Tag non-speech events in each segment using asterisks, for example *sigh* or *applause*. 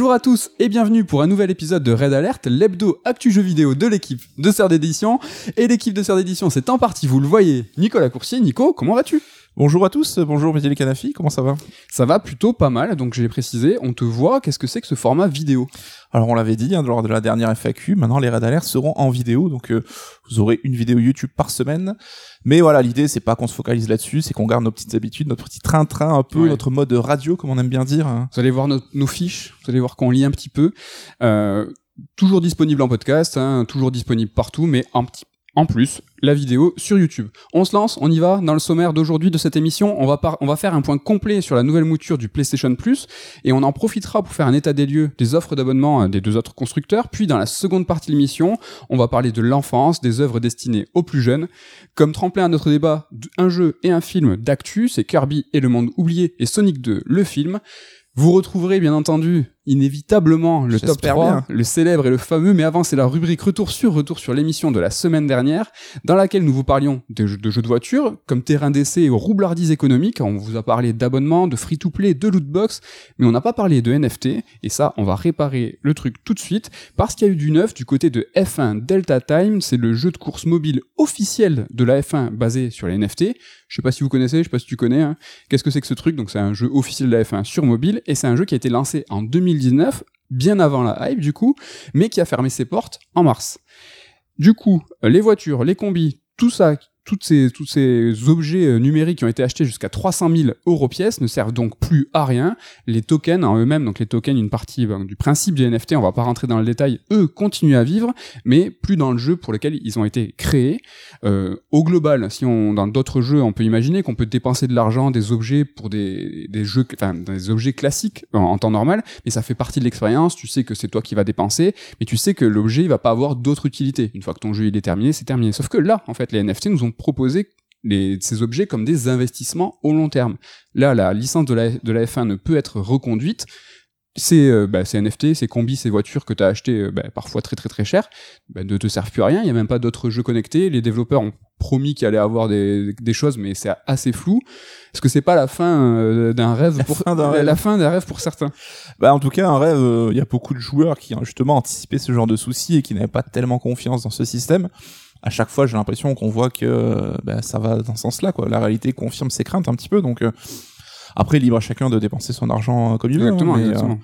Bonjour à tous et bienvenue pour un nouvel épisode de Red Alert, l'hebdo actu jeu vidéo de l'équipe de Sœur d'édition. Et l'équipe de Sœur d'édition, c'est en partie, vous le voyez, Nicolas Coursier. Nico, comment vas-tu? Bonjour à tous, bonjour Mehdi Canafi, comment ça va? Ça va plutôt pas mal, donc j'ai précisé, on te voit, qu'est-ce que c'est que ce format vidéo? Alors on l'avait dit hein, lors de la dernière FAQ, maintenant les Red Alert seront en vidéo, donc euh, vous aurez une vidéo YouTube par semaine. Mais voilà, l'idée c'est pas qu'on se focalise là-dessus, c'est qu'on garde nos petites habitudes, notre petit train-train un peu, Ouais. notre mode radio comme on aime bien dire. hein. Vous allez voir nos, nos fiches, vous allez voir qu'on lit un petit peu. Euh, toujours disponible en podcast, hein, toujours disponible partout, mais un petit en plus, la vidéo sur YouTube. On se lance, on y va. Dans le sommaire d'aujourd'hui de cette émission, on va, faire un point complet sur la nouvelle mouture du PlayStation Plus et on en profitera pour faire un état des lieux des offres d'abonnement euh, des deux autres constructeurs. Puis dans la seconde partie de l'émission, on va parler de l'enfance, des œuvres destinées aux plus jeunes. Comme tremplin à notre débat, un jeu et un film d'actu, c'est Kirby et le monde oublié et Sonic 2, le film. Vous retrouverez bien entendu inévitablement le top J'espère. 3, bien. le célèbre et le fameux, mais avant c'est la rubrique retour sur retour sur l'émission de la semaine dernière, dans laquelle nous vous parlions de jeux de, jeux de voiture, comme terrain d'essai et roublardise économique, on vous a parlé d'abonnement, de free-to-play, de lootbox, mais on n'a pas parlé de NFT, et ça on va réparer le truc tout de suite, parce qu'il y a eu du neuf du côté de F1 Delta Time, c'est le jeu de course mobile officiel de la F1 basé sur les NFT, je sais pas si vous connaissez, je sais pas si tu connais, hein. Qu'est-ce que c'est que ce truc? Donc c'est un jeu officiel de la F1 sur mobile et c'est un jeu qui a été lancé en 2019, bien avant la hype du coup, mais qui a fermé ses portes en mars. Du coup, les voitures, les combis, tout ça, toutes ces, tous ces objets euh, numériques qui ont été achetés jusqu'à 300 000 euros pièce ne servent donc plus à rien. Les tokens en eux-mêmes, donc les tokens, une partie ben, du principe des NFT, on va pas rentrer dans le détail, eux continuent à vivre, mais plus dans le jeu pour lequel ils ont été créés. Euh, au global, si dans d'autres jeux, on peut imaginer qu'on peut dépenser de l'argent, des objets pour des, jeux, enfin des objets classiques en, temps normal, mais ça fait partie de l'expérience. Tu sais que c'est toi qui vas dépenser, mais tu sais que l'objet il va pas avoir d'autre utilité. Une fois que ton jeu est terminé, c'est terminé. Sauf que là, en fait, les NFT nous ont proposé les, ces objets comme des investissements au long terme. Là, la licence de la, de la F1 ne peut être reconduite. Ces, euh, bah, ces NFT, ces combis, ces voitures que tu as achetées euh, bah, parfois très très très cher, bah, ne te servent plus à rien. Il y a même pas d'autres jeux connectés. Les développeurs ont promis qu'il allait avoir des, des choses, mais c'est assez flou. Est-ce que c'est pas la fin euh, d'un rêve La pour fin d'un la- rêve. la fin d'un rêve pour certains? Bah en tout cas un rêve, euh, il y a beaucoup de joueurs qui ont justement anticipé ce genre de soucis et qui n'avaient pas tellement confiance dans ce système. À chaque fois j'ai l'impression qu'on voit que euh, bah, ça va dans ce sens-là quoi. La réalité confirme ses craintes un petit peu donc. euh, après, libre à chacun de dépenser son argent euh, comme il veut. hein, Exactement, mais, euh, exactement.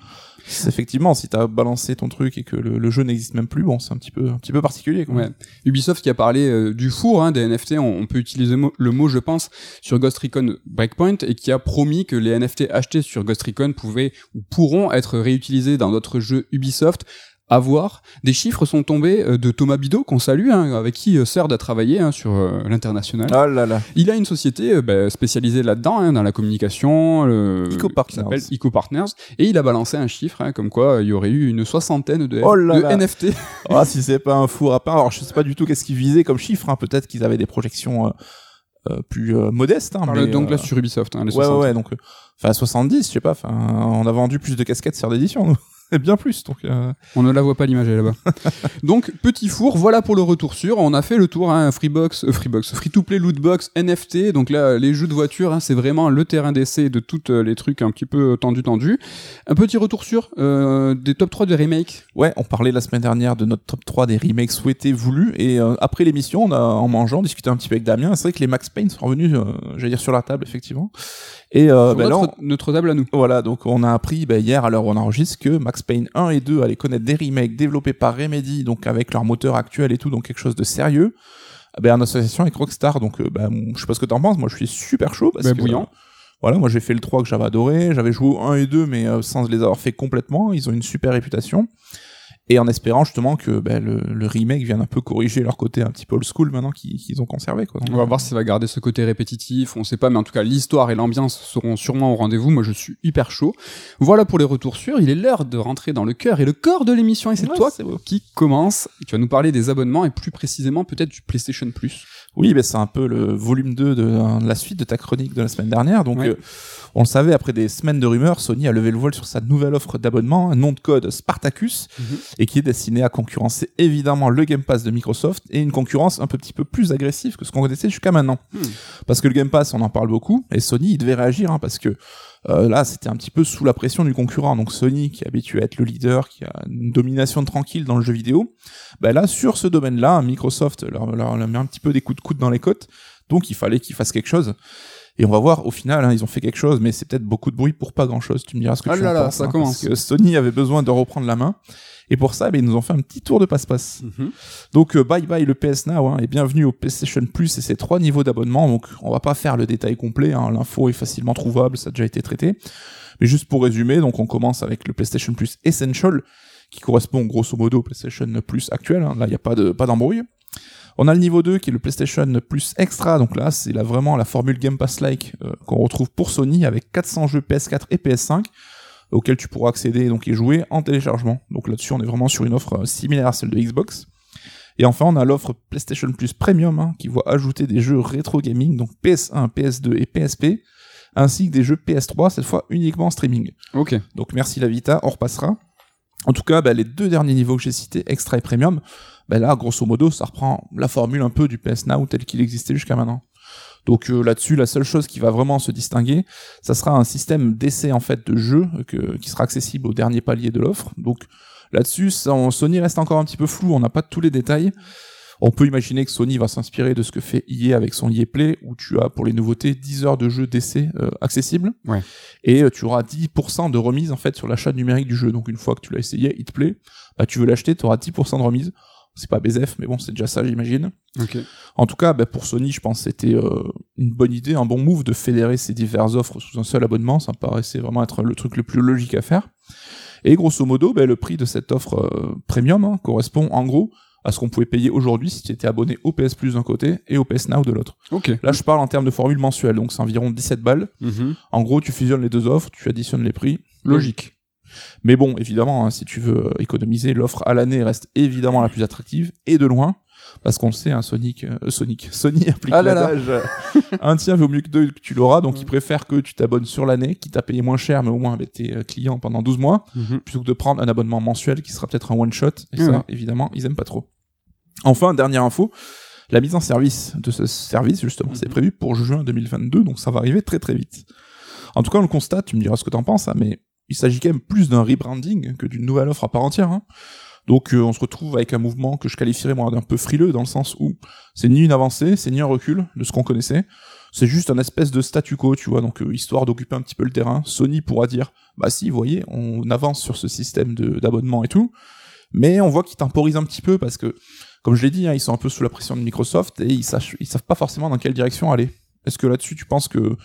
effectivement, si t'as balancé ton truc et que le, le jeu n'existe même plus, bon, c'est un petit peu, un petit peu particulier. Quoi. Ouais. Ubisoft qui a parlé euh, du four hein, des NFT, on, on peut utiliser mo- le mot, je pense, sur Ghost Recon Breakpoint et qui a promis que les NFT achetés sur Ghost Recon pouvaient ou pourront être réutilisés dans d'autres jeux Ubisoft. À voir. Des chiffres sont tombés euh, de Thomas Bidot, qu'on salue, hein, avec qui euh, Serd a travaillé hein, sur euh, l'international. Là là. Il a une société euh, bah, spécialisée là-dedans, hein, dans la communication, euh, Eco qui Partners. s'appelle Eco Partners, et il a balancé un chiffre, hein, comme quoi euh, il y aurait eu une soixantaine de, Oh là de là. NFT. *laughs* Ah, si c'est pas un four à pain, alors je sais pas du tout qu'est-ce qu'ils visaient comme chiffre, hein. peut-être qu'ils avaient des projections euh, euh, plus euh, modestes. Hein, mais, donc euh, là sur Ubisoft, hein, les ouais, ouais, 60. ouais, donc, euh, enfin, 70, je sais pas, on a vendu plus de casquettes sur d'édition, *laughs* bien plus, donc, euh, On ne la voit pas l'image là-bas. *laughs* Donc petit four, voilà pour le retour sûr. On a fait le tour, hein, Freebox, euh, Freebox, Free to Play, Lootbox, NFT. Donc là, les jeux de voiture, hein, c'est vraiment le terrain d'essai de tous les trucs un petit peu tendus tendus. Un petit retour sûr euh, des top 3 de remake. ouais, on parlait la semaine dernière de notre top 3 des remakes souhaités, voulus, et euh, après l'émission, on a, en mangeant, discuté un petit peu avec Damien, c'est vrai que les Max Payne sont revenus, euh, j'allais dire, sur la table, effectivement. Et, euh, Sur ben là, notre, on- notre table à nous. Voilà, donc on a appris ben, hier à l'heure où on enregistre que Max Payne 1 et 2 allaient connaître des remakes développés par Remedy, donc avec leur moteur actuel et tout, donc quelque chose de sérieux. Ben, en association avec Rockstar, donc euh, ben, je sais pas ce que t'en penses, moi je suis super chaud parce Ben, que bouillant. voilà, moi j'ai fait le 3 que j'avais adoré, j'avais joué au 1 et 2 mais euh, sans les avoir fait complètement, ils ont une super réputation. Et en espérant justement que ben, le, le remake vienne un peu corriger leur côté un petit peu old school maintenant qu'ils ont conservé. Quoi. On va voir si ça va garder ce côté répétitif, on sait pas, mais en tout cas l'histoire et l'ambiance seront sûrement au rendez-vous. Moi je suis hyper chaud. Voilà pour les retours sûrs. Il est l'heure de rentrer dans le cœur et le corps de l'émission et c'est Ouais, toi qui commence. Tu vas nous parler des abonnements et plus précisément peut-être du PlayStation Plus. Oui, ben c'est un peu le volume 2 de, de la suite de ta chronique de la semaine dernière. Donc, Ouais. euh, on le savait, après des semaines de rumeurs, Sony a levé le voile sur sa nouvelle offre d'abonnement, un nom de code Spartacus. Mhm. et qui est destiné à concurrencer évidemment le Game Pass de Microsoft et une concurrence un petit peu plus agressive que ce qu'on connaissait jusqu'à maintenant. Hmm. Parce que le Game Pass, on en parle beaucoup, et Sony, il devait réagir, hein, parce que euh, là, c'était un petit peu sous la pression du concurrent. Donc Sony, qui est habitué à être le leader, qui a une domination tranquille dans le jeu vidéo, ben là, sur ce domaine-là, Microsoft leur, leur, leur met un petit peu des coups de coude dans les côtes, donc il fallait qu'ils fassent quelque chose. Et on va voir, au final, hein, ils ont fait quelque chose, mais c'est peut-être beaucoup de bruit pour pas grand-chose. Tu me diras ce que Oh tu là en là, penses, ça hein, commence. Parce que Sony avait besoin de reprendre la main. Et pour ça, ben, ils nous ont fait un petit tour de passe-passe. Mhm. Donc euh, bye bye le PS Now hein, et bienvenue au PlayStation Plus et ses trois niveaux d'abonnement. Donc on va pas faire le détail complet, hein, l'info est facilement trouvable, ça a déjà été traité. Mais juste pour résumer, donc on commence avec le PlayStation Plus Essential qui correspond grosso modo au PlayStation Plus actuel. hein. Là il y a pas de pas d'embrouille. On a le niveau 2 qui est le PlayStation Plus Extra, donc là c'est là vraiment la formule Game Pass-like euh, qu'on retrouve pour Sony avec 400 jeux PS4 et PS5 auxquels tu pourras accéder donc et jouer en téléchargement. Donc là-dessus on est vraiment sur une offre euh, similaire à celle de Xbox. Et enfin, on a l'offre PlayStation Plus Premium hein, qui voit ajouter des jeux rétro gaming, donc PS1, PS2 et PSP, ainsi que des jeux PS3, cette fois uniquement en streaming. Ok. Donc merci la Vita, on repassera. En tout cas, bah, les deux derniers niveaux que j'ai cités, Extra et Premium, bah, là, grosso modo, ça reprend la formule un peu du PS Now tel qu'il existait jusqu'à maintenant. Donc euh, là-dessus, la seule chose qui va vraiment se distinguer, ça sera un système d'essai en fait de jeu que- qui sera accessible au dernier palier de l'offre. Donc là-dessus, Sony reste encore un petit peu flou, on n'a pas tous les détails. On peut imaginer que Sony va s'inspirer de ce que fait EA avec son EA Play, où tu as pour les nouveautés 10 heures de jeu d'essai euh, accessibles. Ouais. Et euh, tu auras 10% de remise en fait sur l'achat numérique du jeu. Donc une fois que tu l'as essayé, il te plaît, bah, tu veux l'acheter, tu auras 10% de remise. C'est pas BZF, mais bon, c'est déjà ça, j'imagine. En tout cas, bah, pour Sony, je pense que c'était euh, une bonne idée, un bon move de fédérer ces diverses offres sous un seul abonnement. Ça me paraissait vraiment être le truc le plus logique à faire. Et grosso modo, bah, le prix de cette offre euh, premium hein, correspond en gros à ce qu'on pouvait payer aujourd'hui si tu étais abonné au PS Plus d'un côté et au PS Now de l'autre. Ok. Là, je parle en termes de formule mensuelle, donc c'est environ 17 balles. Mhm. En gros, tu fusionnes les deux offres, tu additionnes les prix. Logique. Mais bon, évidemment, hein, si tu veux euh, économiser, l'offre à l'année reste évidemment la plus attractive, et de loin, parce qu'on le sait, un Sonic, euh, Sonic, *laughs* Sony applique Ah l'adage, euh, un tien vaut mieux que deux que tu l'auras, donc ils préfèrent que tu t'abonnes sur l'année, qui t'a payé moins cher, mais au moins bah, t'es euh, client pendant 12 mois, Mhm. plutôt que de prendre un abonnement mensuel qui sera peut-être un one-shot, et Ouais. ça, évidemment, ils aiment pas trop. Enfin, dernière info, la mise en service de ce service, justement, c'est Mhm. prévu pour juin 2022, donc ça va arriver très très vite. En tout cas, on le constate, tu me diras ce que t'en penses, hein, mais il s'agit quand même plus d'un rebranding que d'une nouvelle offre à part entière. hein. Donc euh, on se retrouve avec un mouvement que je qualifierais moi d'un peu frileux dans le sens où c'est ni une avancée, c'est ni un recul de ce qu'on connaissait. C'est juste un espèce de statu quo, tu vois, donc euh, histoire d'occuper un petit peu le terrain. Sony pourra dire, bah si, vous voyez, on avance sur ce système d'abonnement et tout, mais on voit qu'ils temporisent un petit peu parce que, comme je l'ai dit, hein, ils sont un peu sous la pression de Microsoft et ils, sachent, ils savent pas forcément dans quelle direction aller. Est-ce que là-dessus, tu penses que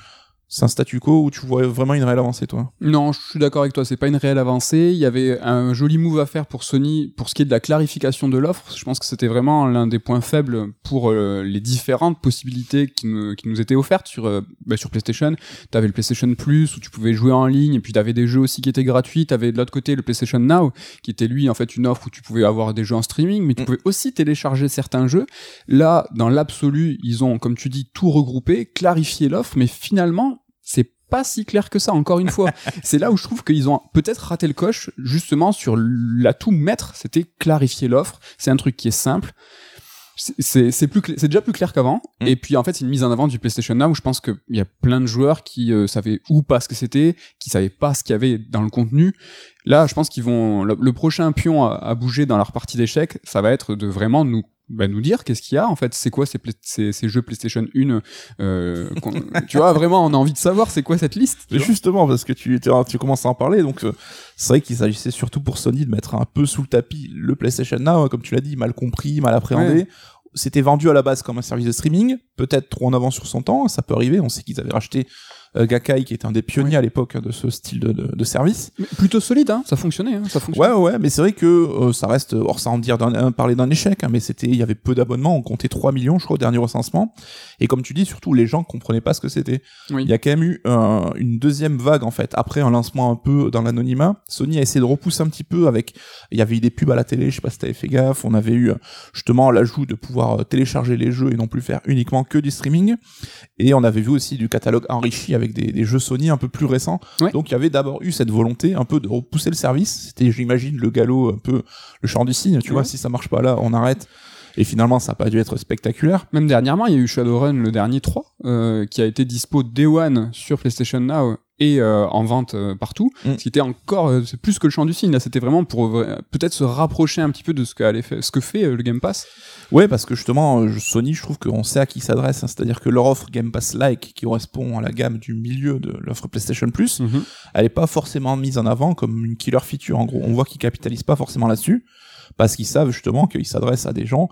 c'est un statu quo ou tu vois vraiment une réelle avancée, toi Non, je suis d'accord avec toi, c'est pas une réelle avancée. Il y avait un joli move à faire pour Sony pour ce qui est de la clarification de l'offre. Je pense que c'était vraiment l'un des points faibles pour euh, les différentes possibilités qui nous, qui nous étaient offertes sur, euh, bah, sur PlayStation. T'avais le PlayStation Plus où tu pouvais jouer en ligne et puis t'avais des jeux aussi qui étaient gratuits. T'avais de l'autre côté le PlayStation Now qui était lui en fait une offre où tu pouvais avoir des jeux en streaming mais tu Mm. pouvais aussi télécharger certains jeux. Là, dans l'absolu, ils ont, comme tu dis, tout regroupé, clarifié l'offre, mais finalement, c'est pas si clair que ça, encore une fois. *laughs* c'est là où je trouve qu'ils ont peut-être raté le coche, justement, sur l'atout maître, c'était clarifier l'offre. C'est un truc qui est simple. C'est- déjà plus clair qu'avant Mm. et puis en fait c'est une mise en avant du PlayStation Now où je pense qu'il y a plein de joueurs qui euh, savaient ou pas ce que c'était qui savaient pas ce qu'il y avait dans le contenu là je pense qu'ils vont le, le prochain pion à, à bouger dans leur partie d'échecs ça va être de vraiment nous bah, nous dire qu'est-ce qu'il y a en fait c'est quoi ces, play- ces, ces jeux PlayStation 1 euh, *laughs* tu vois vraiment on a envie de savoir c'est quoi cette liste Mais justement, parce que tu, tu, commences à en parler, donc euh, c'est vrai qu'il s'agissait surtout pour Sony de mettre un peu sous le tapis le PlayStation Now, hein, comme tu l'as dit, mal compris, mal appréhendé. Ouais. C'était vendu à la base comme un service de streaming, peut-être trop en avance sur son temps, ça peut arriver. On sait qu'ils avaient racheté Gakai, qui était un des pionniers à l'époque hein, de ce style de, de, de service. Mais plutôt solide hein ça fonctionnait hein, ça fonctionnait Ouais, ouais, mais c'est vrai que euh, ça reste, hors sans dire d'un- euh, parler d'un échec, hein, mais c'était, il y avait peu d'abonnements, on comptait 3 millions, je crois, au dernier recensement. Et comme tu dis, surtout, les gens comprenaient pas ce que c'était. Oui. Il y a quand même eu euh, une deuxième vague, en fait, après un lancement un peu dans l'anonymat. Sony a essayé de repousser un petit peu avec, il y avait eu des pubs à la télé, je sais pas si t'avais fait gaffe, on avait eu euh, justement l'ajout de pouvoir euh, télécharger les jeux et non plus faire uniquement que du streaming. Et on avait vu aussi du catalogue enrichi avec des, des jeux Sony un peu plus récents. Ouais. Donc il y avait d'abord eu cette volonté un peu de repousser le service. C'était, j'imagine, le galop, un peu le chant du cygne. Tu Ouais. vois, si ça marche pas là, on arrête. Et finalement, ça n'a pas dû être spectaculaire. Même dernièrement, il y a eu Shadowrun, le dernier 3, euh, qui a été dispo Day One sur PlayStation Now et euh, en vente euh, partout. Mm. Ce qui était encore, euh, c'est plus que le champ du cygne. Là, c'était vraiment pour euh, peut-être se rapprocher un petit peu de ce, fait, ce que fait le Game Pass. Ouais, parce que justement, Sony, je trouve qu'on sait à qui s'adresse. hein. C'est-à-dire que leur offre Game Pass-like, qui correspond à la gamme du milieu de l'offre PlayStation Plus, elle est pas forcément mise en avant comme une killer feature. En gros, on voit qu'ils capitalisent pas forcément là-dessus parce qu'ils savent justement qu'ils s'adressent à des gens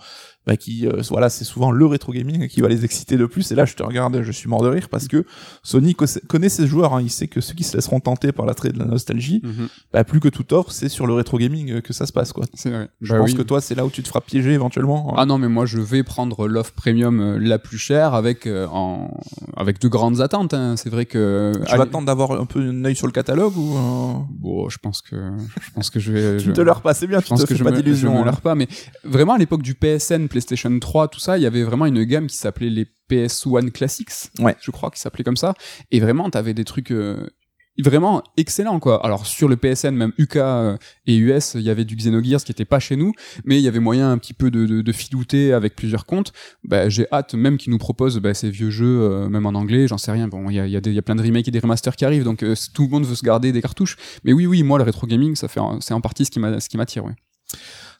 bah, qui, euh, voilà, c'est souvent le rétro gaming qui va les exciter de plus. Et là, je te regarde, je suis mort de rire parce que Sony co- connaît ses joueurs. Hein. Il sait que ceux qui se laisseront tenter par l'attrait de la nostalgie, Mhm. bah, plus que toute offre, c'est sur le rétro gaming euh, que ça se passe, quoi. C'est vrai. Je Bah pense oui. que toi, c'est là où tu te feras piéger éventuellement. Ah non, mais moi je vais prendre l'offre premium euh, la plus chère avec euh, en avec de grandes attentes. hein. C'est vrai que tu vas attendre d'avoir un peu un œil sur le catalogue ou euh, Bon, je pense que je pense que je vais. tu je- te leurres pas, c'est bien, Je tu pense te que fais je pas me, je d'illusions. me hein. leurre pas, mais vraiment à l'époque du PSN, PlayStation 3, tout ça, il y avait vraiment une gamme qui s'appelait les PS1 Classics. Ouais. Je crois qu'ils s'appelait comme ça. Et vraiment, t'avais des trucs euh, vraiment excellents, quoi. Alors sur le PSN, même UK euh, et US, il y avait du Xenogears qui était pas chez nous, mais il y avait moyen un petit peu de, de, de filouter avec plusieurs comptes. Bah, j'ai hâte même qu'ils nous proposent bah, ces vieux jeux, euh, même en anglais, j'en sais rien. Bon, il y a, y, a y plein de remakes et des remasters qui arrivent, donc euh, tout le monde veut se garder des cartouches. Mais oui, oui, moi le rétro gaming, ça fait, c'est en partie ce qui qui m'attire.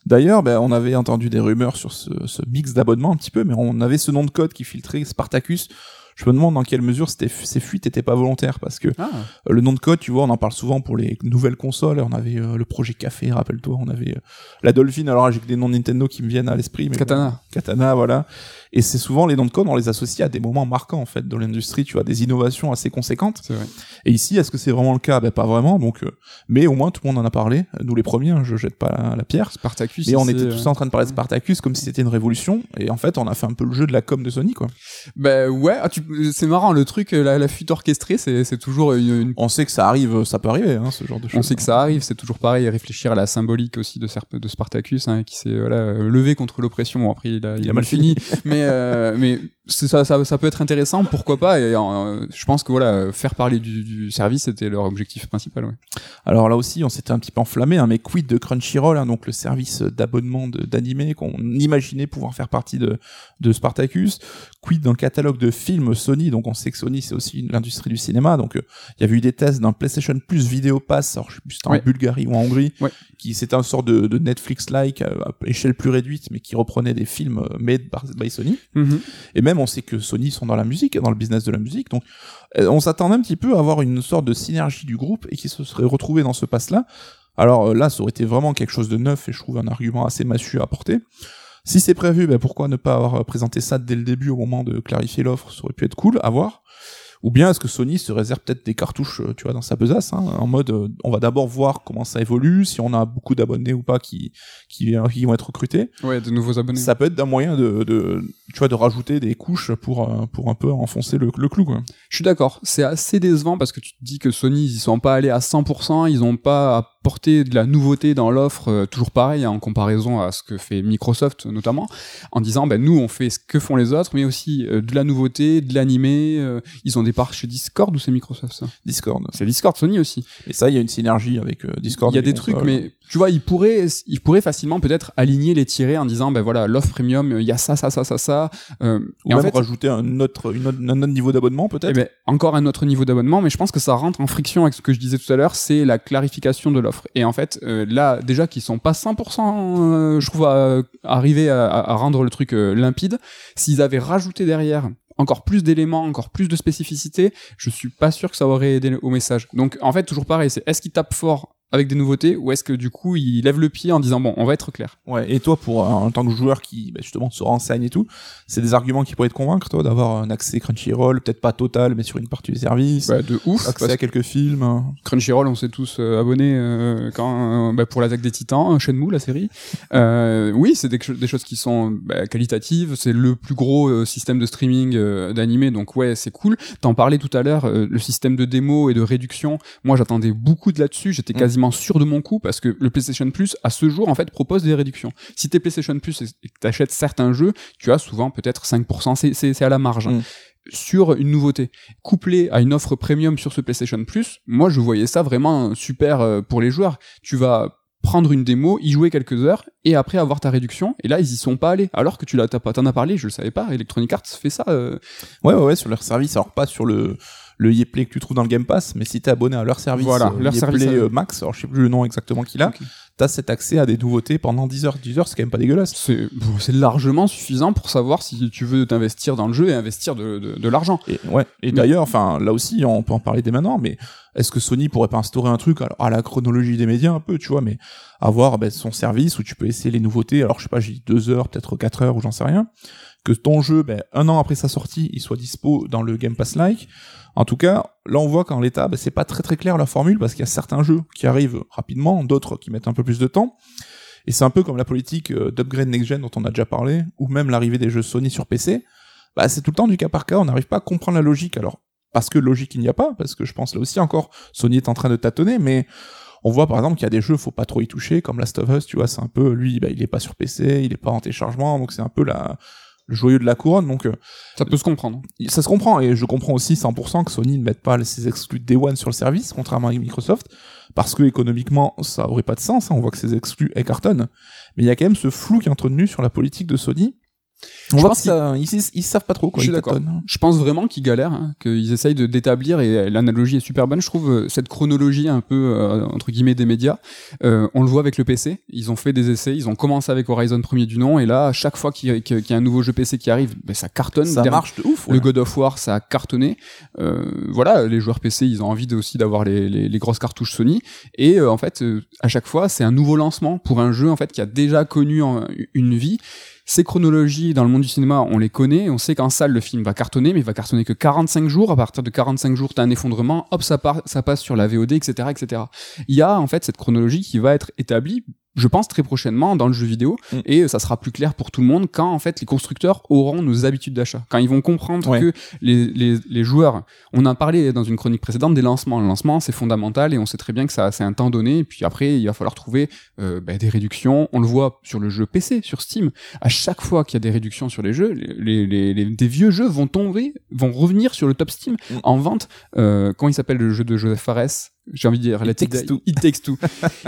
D'ailleurs, ben, on avait entendu des rumeurs sur ce, ce mix d'abonnements un petit peu, mais on avait ce nom de code qui filtrait Spartacus. Je me demande dans quelle mesure ces fuites étaient pas volontaires, parce que Ah. euh, le nom de code, tu vois, on en parle souvent pour les nouvelles consoles. On avait euh, le projet Café, rappelle-toi, on avait euh, la Dolphin. Alors j'ai que des noms Nintendo qui me viennent à l'esprit, mais Katana. bon, Katana, voilà. Et c'est souvent les noms de code, on les associe à des moments marquants en fait dans l'industrie. Tu vois, des innovations assez conséquentes. Vrai. Et ici, est-ce que c'est vraiment le cas? Ben pas vraiment. Donc, euh, mais au moins tout le monde en a parlé. Nous les premiers, hein, je jette pas la, la pierre. Spartacus. Mais on était tous en train de parler de Spartacus comme si c'était une révolution. Et en fait, on a fait un peu le jeu de la com de Sony, quoi. Bah ouais, ah, tu- c'est marrant, le truc, euh, la, la fuite orchestrée, c'est c'est toujours une, une- On sait que ça arrive, ça peut arriver, hein, ce genre de choses. On sait que ça arrive, c'est toujours pareil, réfléchir à la symbolique aussi de, Serp- de Spartacus, hein, qui s'est voilà, euh, levé contre l'oppression. Bon, après, il a, il a mal fini, *laughs* mais, euh, mais ça, ça, ça peut être intéressant, pourquoi pas. Et euh, je pense que voilà, faire parler du, du service, c'était leur objectif principal. Ouais. Alors là aussi, on s'était un petit peu enflammé, hein, mais quid de Crunchyroll, hein, donc le service d'abonnement d'animé qu'on imaginait pouvoir faire partie de, de Spartacus? Quid d'un catalogue de films Sony, donc on sait que Sony c'est aussi l'industrie du cinéma, donc euh, il y avait eu des tests d'un PlayStation Plus Vidéo Pass, alors je sais plus si c'était Ouais. en Bulgarie ou en Hongrie, Ouais. qui c'était un sort de, de Netflix-like euh, à échelle plus réduite, mais qui reprenait des films euh, made by Sony. Et même, on sait que Sony sont dans la musique, dans le business de la musique. Donc, on s'attendait un petit peu à avoir une sorte de synergie du groupe et qui se serait retrouvé dans ce pass-là. Alors là, ça aurait été vraiment quelque chose de neuf et je trouve un argument assez massue à apporter. Si c'est prévu, ben pourquoi ne pas avoir présenté ça dès le début au moment de clarifier l'offre? Ça aurait pu être cool à voir. Ou bien est-ce que Sony se réserve peut-être des cartouches, euh, tu vois, dans sa besace, hein, en mode, euh, on va d'abord voir comment ça évolue, si on a beaucoup d'abonnés ou pas qui, qui, qui vont être recrutés Ouais, de nouveaux abonnés. ça peut être un moyen de, de tu vois de rajouter des couches pour euh, pour un peu enfoncer le, le clou quoi. Je suis d'accord, c'est assez décevant parce que tu te dis que Sony, ils sont pas allés à 100%, ils ont pas apporté de la nouveauté dans l'offre, euh, toujours pareil, hein, en comparaison à ce que fait Microsoft notamment, en disant, ben nous, on fait ce que font les autres, mais aussi euh, de la nouveauté, de l'animé, euh, ils ont des parts chez Discord ou c'est Microsoft ça? Discord. C'est Discord, Sony aussi. Et ça il y a une synergie avec Discord. Il y a des trucs, mais tu vois, ils pourraient, ils pourraient facilement peut-être aligner les tirés en disant, ben voilà, l'offre premium, il y a ça, ça, ça, ça, ça. euh, ou et en même fait, rajouter un autre une autre, un autre niveau d'abonnement Eh peut-être. ben, encore un autre niveau d'abonnement, mais je pense que ça rentre en friction avec ce que je disais tout à l'heure, c'est la clarification de l'offre. Et en fait, euh, là, déjà qu'ils sont pas 100%, euh, je trouve, à, arriver à, à rendre le truc euh, limpide, s'ils avaient rajouté derrière encore plus d'éléments, encore plus de spécificités, je suis pas sûr que ça aurait aidé au message. Donc, en fait, toujours pareil, c'est est-ce qu'ils tapent fort avec des nouveautés ou est-ce que du coup ils lèvent le pied en disant bon on va être clair? Ouais. Et toi pour euh, en tant que joueur qui bah, justement se renseigne et tout, c'est des arguments qui pourraient te convaincre toi d'avoir un accès Crunchyroll, peut-être pas total mais sur une partie du service. bah, de ouf Accès à quelques films. Crunchyroll, on s'est tous euh, abonnés euh, quand euh, bah, pour l'attaque des Titans, Shenmue, la série. Euh, oui, c'est des, des choses qui sont bah, qualitatives. C'est le plus gros euh, système de streaming euh, d'animé, donc ouais, c'est cool. T'en parlais tout à l'heure, euh, le système de démo et de réduction. Moi, j'attendais beaucoup de là-dessus. J'étais Mm. quasiment sûr de mon coup parce que le PlayStation Plus à ce jour en fait propose des réductions. Si t'es PlayStation Plus et que t'achètes certains jeux, tu as souvent peut-être 5%, c'est à la marge. Mm. Sur une nouveauté, couplé à une offre premium sur ce PlayStation Plus, moi je voyais ça vraiment super euh, pour les joueurs. Tu vas prendre une démo, y jouer quelques heures et après avoir ta réduction. Et là, ils y sont pas allés. Alors que tu l'as, pas, t'en as parlé, je le savais pas. Electronic Arts fait ça. euh, Ouais, ouais, ouais, sur leur service. Alors, pas sur le, le Yeplay que tu trouves dans le Game Pass, mais si t'es abonné à leur service, Voilà, euh, leur Yeplay, service, euh, Max, alors je sais plus le nom exactement qu'il a, t'as cet accès à des nouveautés pendant 10 heures. 10 heures, c'est quand même pas dégueulasse. C'est, bon, c'est largement suffisant pour savoir si tu veux t'investir dans le jeu et investir de, de, de l'argent. Et, ouais. Et d'ailleurs, enfin, là aussi, on peut en parler dès maintenant, mais est-ce que Sony pourrait pas instaurer un truc, alors, à la chronologie des médias un peu, tu vois, mais avoir ben, son service où tu peux essayer les nouveautés, alors je sais pas, j'ai dit deux heures, peut-être quatre heures ou j'en sais rien, que ton jeu, ben, un an après sa sortie, il soit dispo dans le Game Pass like. En tout cas, là on voit qu'en l'état, ben, c'est pas très très clair la formule parce qu'il y a certains jeux qui arrivent rapidement, d'autres qui mettent un peu plus de temps. Et c'est un peu comme la politique euh, d'upgrade next-gen dont on a déjà parlé, ou même l'arrivée des jeux Sony sur PC. Bah, c'est tout le temps du cas par cas, on n'arrive pas à comprendre la logique. Alors, parce que logique il n'y a pas, parce que je pense là aussi encore, Sony est en train de tâtonner, mais on voit par exemple qu'il y a des jeux, faut pas trop y toucher, comme Last of Us, tu vois, c'est un peu, lui, bah, il est pas sur PC, il est pas en téléchargement, donc c'est un peu la, le joyeux de la couronne, donc euh, Ça peut se comprendre. ça se comprend, et je comprends aussi 100% que Sony ne mette pas ses exclus Day One sur le service, contrairement à Microsoft, parce que économiquement, ça aurait pas de sens, hein, on voit que ces exclus cartonnent, mais il y a quand même ce flou qui est entretenu sur la politique de Sony. On Je voit que pense ça, ils, ils savent pas trop quoi. Je suis d'accord. tâtonnent. Je pense vraiment qu'ils galèrent, hein, qu'ils essayent de d'établir et l'analogie est super bonne. Je trouve euh, cette chronologie un peu euh, entre guillemets des médias. Euh, on le voit avec le PC. Ils ont fait des essais. Ils ont commencé avec Horizon premier du nom et là, à chaque fois qu'il y, a- qu'il y a un nouveau jeu PC qui arrive, ben, ça cartonne. Ça Derrière- marche de ouf. ouais. Le God of War, ça a cartonné. Euh, voilà, les joueurs PC, ils ont envie de, aussi d'avoir les, les, les grosses cartouches Sony. Et euh, en fait, euh, à chaque fois, c'est un nouveau lancement pour un jeu en fait qui a déjà connu en- une vie. Ces chronologies dans le monde du cinéma, on les connaît. On sait qu'en salle, le film va cartonner, mais il va cartonner que 45 jours. À partir de 45 jours, t'as un effondrement. Hop, ça, part, passe sur la VOD, etc., etc. Il y a en fait cette chronologie qui va être établie je pense très prochainement dans le jeu vidéo. Mm. et ça sera plus clair pour tout le monde quand en fait les constructeurs auront nos habitudes d'achat. Quand ils vont comprendre Ouais. que les, les, les joueurs on en parlait dans une chronique précédente des lancements. Le lancement c'est fondamental et on sait très bien que ça c'est un temps donné. Et puis après il va falloir trouver euh, ben, des réductions. On le voit sur le jeu PC sur Steam. À chaque fois qu'il y a des réductions sur les jeux les, les, les- des vieux jeux vont tomber vont revenir sur le top Steam Mm. en vente. Euh, comment il s'appelle le jeu de Joseph Fares j'ai envie de dire It Let Takes. Two. It Takes Two.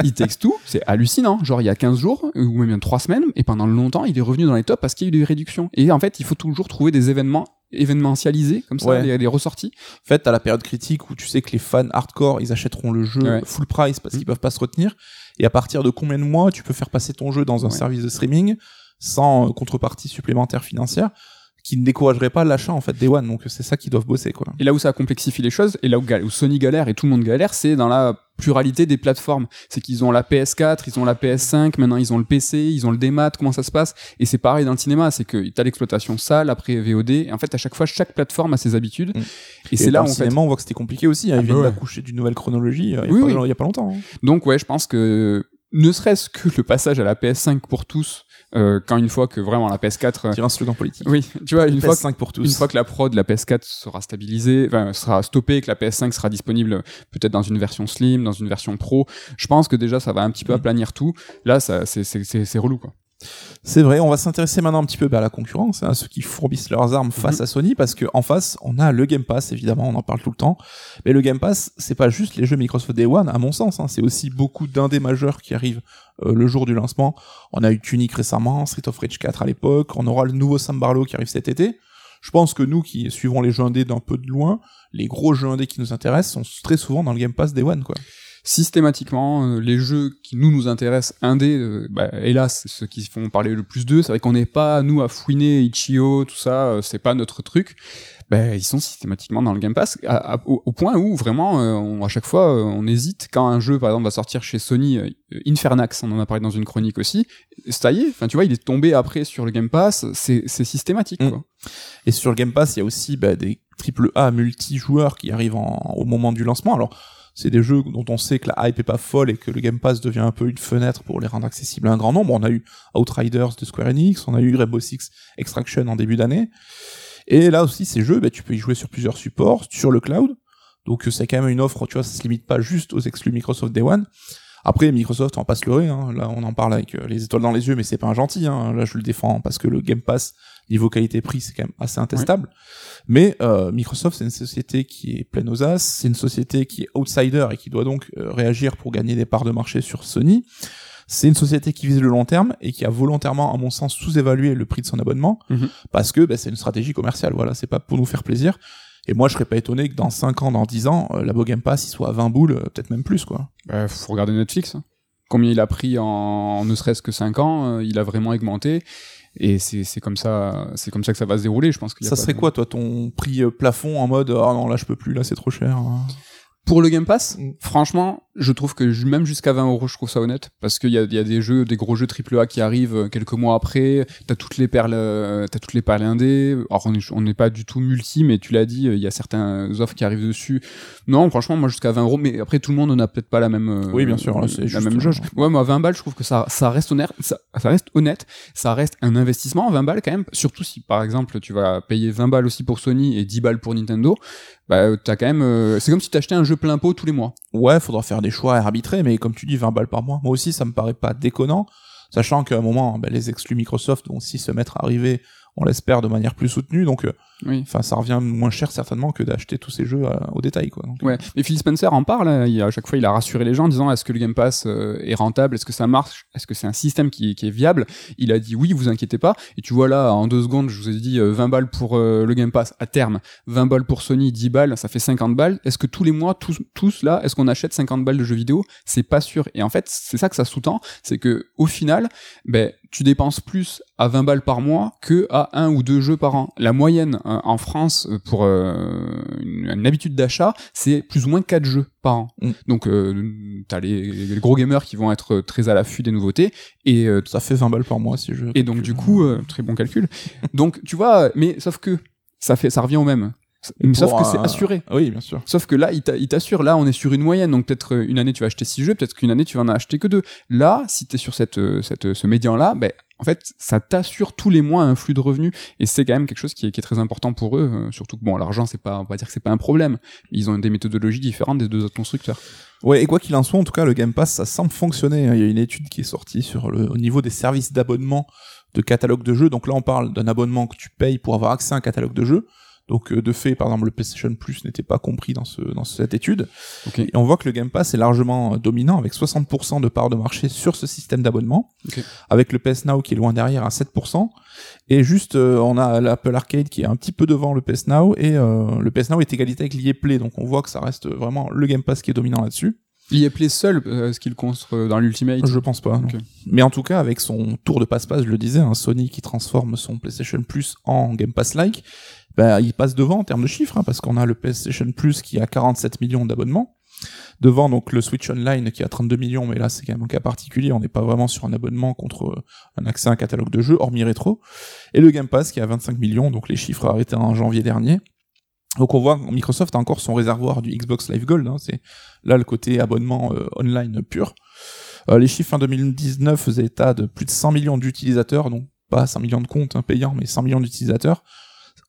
It Takes Two, c'est hallucinant. Genre, il y a 15 jours, ou même il y a 3 semaines, et pendant longtemps, il est revenu dans les tops parce qu'il y a eu des réductions. Et en fait, il faut toujours trouver des événements événementialisés, comme ça, Ouais. les, les ressorties. En fait, à la période critique où tu sais que les fans hardcore, ils achèteront le jeu Ouais. full price parce Mm. qu'ils peuvent pas se retenir. Et à partir de combien de mois tu peux faire passer ton jeu dans un Ouais. service de streaming sans contrepartie supplémentaire financière? Qui ne découragerait pas l'achat en fait des One. Donc c'est ça qu'ils doivent bosser quoi. Et là où ça complexifie les choses, et là où, gal- où Sony galère et tout le monde galère, c'est dans la pluralité des plateformes. C'est qu'ils ont la PS4, ils ont la PS5, maintenant ils ont le PC, ils ont le démat, comment ça se passe? Et c'est pareil dans le cinéma, c'est que t'as l'exploitation salle, après VOD, et en fait à chaque fois chaque plateforme a ses habitudes. Mm. Et, c'est là où en fait, cinéma, on voit que c'était compliqué aussi. hein. Ah Ils viennent bah ouais. d'accoucher d'une nouvelle chronologie euh, il y, a Oui, pas- oui. il y a pas longtemps. hein. Donc ouais, je pense que ne serait-ce que le passage à la PS5 pour tous, euh, quand une fois que vraiment la PS4, euh, Tire un slogan politique. oui, tu vois, une fois, que- PS5 pour tous. une fois que la prod de la PS4 sera stabilisée, enfin, sera stoppée, que la PS5 sera disponible peut-être dans une version slim, dans une version pro, je pense que déjà ça va un petit peu Mm. aplanir tout. Là, ça, c'est, c'est, c'est, c'est relou quoi. C'est vrai, on va s'intéresser maintenant un petit peu bah, à la concurrence, hein, à ceux qui fourbissent leurs armes face Mhm. à Sony, parce que en face, on a le Game Pass, évidemment, on en parle tout le temps. Mais le Game Pass, c'est pas juste les jeux Microsoft Day One, à mon sens, hein, c'est aussi beaucoup d'indés majeurs qui arrivent euh, le jour du lancement. On a eu Tunic récemment, Street of Rage 4 à l'époque, on aura le nouveau Sam Barlow qui arrive cet été. Je pense que nous qui suivons les jeux indés d'un peu de loin, les gros jeux indés qui nous intéressent sont très souvent dans le Game Pass Day One, quoi. Systématiquement, euh, les jeux qui nous nous intéressent, indés, euh, bah, hélas, ceux qui font parler le plus d'eux. C'est vrai qu'on n'est pas nous à fouiner Itch.io, tout ça, euh, c'est pas notre truc. Ben, ils sont systématiquement dans le Game Pass, au, point où vraiment, euh, on- à chaque fois, on hésite quand un jeu, par exemple, va sortir chez Sony, Infernax, on en a parlé dans une chronique aussi. Ça y est, enfin, tu vois, il est tombé après sur le Game Pass, c'est systématique, Mm. quoi. Et sur le Game Pass, il y a aussi bah, des triple A multijoueurs qui arrivent en- au moment du lancement. Alors, c'est des jeux dont on sait que la hype est pas folle et que le Game Pass devient un peu une fenêtre pour les rendre accessibles à un grand nombre. On a eu Outriders de Square Enix, on a eu Rainbow Six Extraction en début d'année. Et là aussi, ces jeux, bah, tu peux y jouer sur plusieurs supports, sur le cloud. Donc c'est quand même une offre, tu vois, ça se limite pas juste aux exclus Microsoft Day One. Après, Microsoft, on va pas se hein. là on en parle avec euh, les étoiles dans les yeux, mais c'est pas un gentil, hein. là je le défends parce que le Game Pass, niveau qualité-prix, c'est quand même assez intestable. Mais euh, Microsoft, c'est une société qui est pleine aux as, c'est une société qui est outsider et qui doit donc euh, réagir pour gagner des parts de marché sur Sony. C'est une société qui vise le long terme et qui a volontairement, à mon sens, sous-évalué le prix de son abonnement Mhm. parce que bah, c'est une stratégie commerciale. Voilà, c'est pas pour nous faire plaisir. Et moi, je serais pas étonné que dans 5 ans, dans 10 ans, euh, l'abo Game Pass il soit à 20 boules, euh, peut-être même plus, quoi. Bah, faut regarder Netflix. hein. Combien il a pris en, en ne serait-ce que 5 ans, euh, il a vraiment augmenté. Et c'est c'est comme ça, c'est comme ça que ça va se dérouler. Je pense a Ça serait de- quoi, toi, ton prix euh, plafond en mode ah non là je peux plus, là c'est trop cher. hein? Pour le Game Pass, Mm. franchement, je trouve que même jusqu'à 20 euros, je trouve ça honnête. Parce qu'il y a, y a des jeux, des gros jeux AAA qui arrivent euh, quelques mois après. T'as toutes les perles, euh, t'as toutes les perles indées. Alors, on est- on n'est pas du tout multi, mais tu l'as dit, euh, il y a certains offres qui arrivent dessus. Non, franchement, moi, jusqu'à 20 euros. Mais après, tout le monde n'a peut-être pas la même, euh, Oui, bien sûr, c'est la juste, même jauge. Ouais, moi, 20 balles, je trouve que ça, ça reste honnête, ça, ça reste honnête. Ça reste un investissement, 20 balles quand même. Surtout si, par exemple, tu vas payer 20 balles aussi pour Sony et 10 balles pour Nintendo. Bah, t'as quand même, euh, c'est comme si t'achetais un jeu plein pot tous les mois. Ouais, faudra faire des choix arbitrés, mais comme tu dis, 20 balles par mois. Moi aussi, ça me paraît pas déconnant, sachant qu'à un moment, ben, les exclus Microsoft vont aussi se mettre à arriver, on l'espère, de manière plus soutenue, donc euh, Oui. enfin ça revient moins cher certainement que d'acheter tous ces jeux euh, au détail, quoi. Donc, Ouais, mais Phil Spencer en parle. hein. Il, à chaque fois, il a rassuré les gens en disant est-ce que le Game Pass euh, est rentable? Est-ce que ça marche? Est-ce que c'est un système qui, qui est viable? Il a dit oui, vous inquiétez pas. Et tu vois là, en deux secondes, je vous ai dit euh, 20 balles pour euh, le Game Pass à terme, 20 balles pour Sony, 10 balles, ça fait 50 balles. Est-ce que tous les mois, tous, tous là, est-ce qu'on achète 50 balles de jeux vidéo? C'est pas sûr. Et en fait, c'est ça que ça sous-tend, c'est que au final, ben tu dépenses plus à 20 balles par mois que à un ou deux jeux par an. La moyenne euh, en France euh, pour euh, une, une habitude d'achat, c'est plus ou moins 4 jeux par an. Mm. Donc euh, t'as les, les gros gamers qui vont être très à l'affût des nouveautés et euh, Ça fait 20 balles par mois si je. et donc du coup euh, très bon calcul. donc tu vois, mais sauf que ça fait ça revient au même. Sauf que c'est assuré. Oui, bien sûr. Sauf que là, il t'a- il t'assure, là, on est sur une moyenne, donc peut-être euh, une année tu vas acheter 6 jeux, peut-être qu'une année tu vas en acheter que deux. Là, si t'es sur cette, euh, cette, ce médian-là, ben, en fait, ça t'assure tous les mois un flux de revenus, et c'est quand même quelque chose qui est, qui est très important pour eux, euh, surtout que bon, l'argent, c'est pas, on va dire que c'est pas un problème. Ils ont des méthodologies différentes des deux autres constructeurs. Ouais, et quoi qu'il en soit, en tout cas, le Game Pass, ça semble fonctionner. Il y a une étude qui est sortie sur le, au niveau des services d'abonnement de catalogue de jeux. Donc là, on parle d'un abonnement que tu payes pour avoir accès à un catalogue de jeux. Donc euh, de fait, par exemple, le PlayStation Plus n'était pas compris dans, ce, dans cette étude. Et on voit que le Game Pass est largement euh, dominant avec 60% de part de marché sur ce système d'abonnement, avec le PS Now qui est loin derrière à 7%. Et juste, euh, on a l'Apple Arcade qui est un petit peu devant le PS Now et euh, le PS Now est égalité avec l'EA Play. Donc on voit que ça reste vraiment le Game Pass qui est dominant là-dessus. Il est play seul, euh, ce qu'il construit dans l'Ultimate. Je pense pas. Mais en tout cas, avec son tour de passe-passe, je le disais, un Sony qui transforme son PlayStation Plus en Game Pass-like, bah, il passe devant en termes de chiffres, hein, parce qu'on a le PlayStation Plus qui a 47 millions d'abonnements. Devant donc le Switch Online qui a 32 millions, mais là c'est quand même un cas particulier, on n'est pas vraiment sur un abonnement contre euh, un accès à un catalogue de jeux, hormis rétro. Et le Game Pass qui a 25 millions, donc les chiffres arrêtés en janvier dernier. Donc on voit Microsoft a encore son réservoir du Xbox Live Gold, hein, c'est là le côté abonnement euh, online pur. Euh, les chiffres fin 2019 faisaient état de plus de 100 millions d'utilisateurs, donc pas 100 millions de comptes hein, payants, mais 100 millions d'utilisateurs.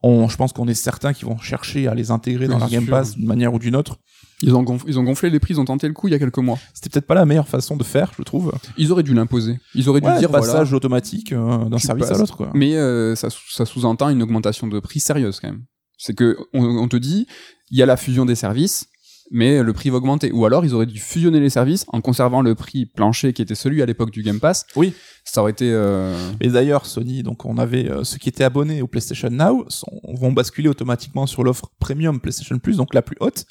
On, je pense qu'on est certains qui vont chercher à les intégrer dans leur Game. Pass d'une manière ou d'une autre. Ils ont, gonf- ils ont gonflé les prix, ils ont tenté le coup il y a quelques mois. C'était peut-être pas la meilleure façon de faire, je trouve. Ils auraient dû l'imposer. Ils auraient dû dire voilà. passage automatique euh, d'un service à l'autre, quoi. Mais euh, ça, ça sous-entend une augmentation de prix sérieuse quand même. C'est que on, on te dit, il y a la fusion des services, mais le prix va augmenter. Ou alors ils auraient dû fusionner les services en conservant le prix plancher qui était celui à l'époque du Game Pass. Oui. Ça aurait été. euh, Et d'ailleurs, Sony, donc on avait euh, ceux qui étaient abonnés au PlayStation Now sont, vont basculer automatiquement sur l'offre premium PlayStation Plus, donc la plus haute.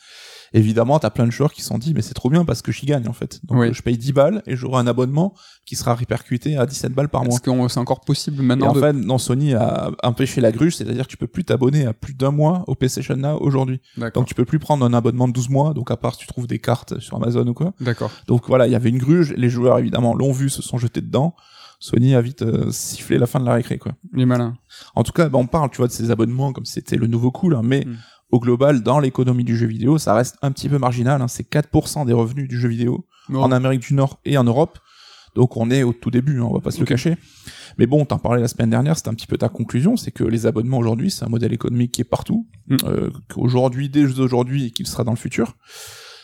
Évidemment, t'as plein de joueurs qui se sont dit, mais c'est trop bien parce que j'y gagne en fait. Donc Oui. je paye 10 balles et j'aurai un abonnement qui sera répercuté à 17 balles par mois. Est-ce que c'est encore possible Et maintenant en de... fait, non, Sony a empêché la gruge, c'est-à-dire que tu peux plus t'abonner à plus d'un mois au PlayStation Now aujourd'hui. Donc tu peux plus prendre un abonnement de 12 mois, donc à part si tu trouves des cartes sur Amazon ou quoi. D'accord. Donc voilà, il y avait une gruge, les joueurs évidemment l'ont vu, se sont jetés dedans. Sony a vite euh, sifflé la fin de la récré quoi. Les malins. En tout cas, bah, on parle, tu vois, de ces abonnements comme si c'était le nouveau cool, hein, mais Mm. Au global, dans l'économie du jeu vidéo, ça reste un petit peu marginal. hein, c'est 4% des revenus du jeu vidéo Non. en Amérique du Nord et en Europe. Donc on est au tout début, hein, on va pas se le cacher. Mais bon, t'en parlais la semaine dernière, c'était un petit peu ta conclusion, c'est que les abonnements aujourd'hui, c'est un modèle économique qui est partout, Mm. euh, qu'aujourd'hui, dès aujourd'hui et qu'il sera dans le futur.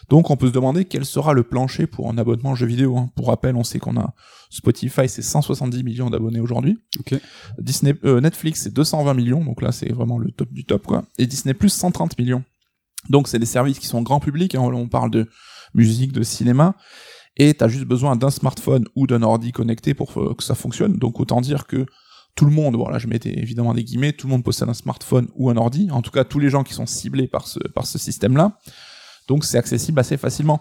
Donc on peut se demander quel sera le plancher pour un abonnement jeu vidéo. hein. Pour rappel, on sait qu'on a Spotify, c'est 170 millions d'abonnés aujourd'hui. Ok. Disney, euh, Netflix, c'est 220 millions, donc là c'est vraiment le top du top quoi. Et Disney Plus, 130 millions. Donc c'est des services qui sont grand public. hein. On parle de musique, de cinéma. Et t'as juste besoin d'un smartphone ou d'un ordi connecté pour que ça fonctionne. Donc autant dire que tout le monde, voilà, je mettais évidemment des guillemets, tout le monde possède un smartphone ou un ordi. En tout cas, tous les gens qui sont ciblés par ce, par ce système-là. Donc c'est accessible assez facilement.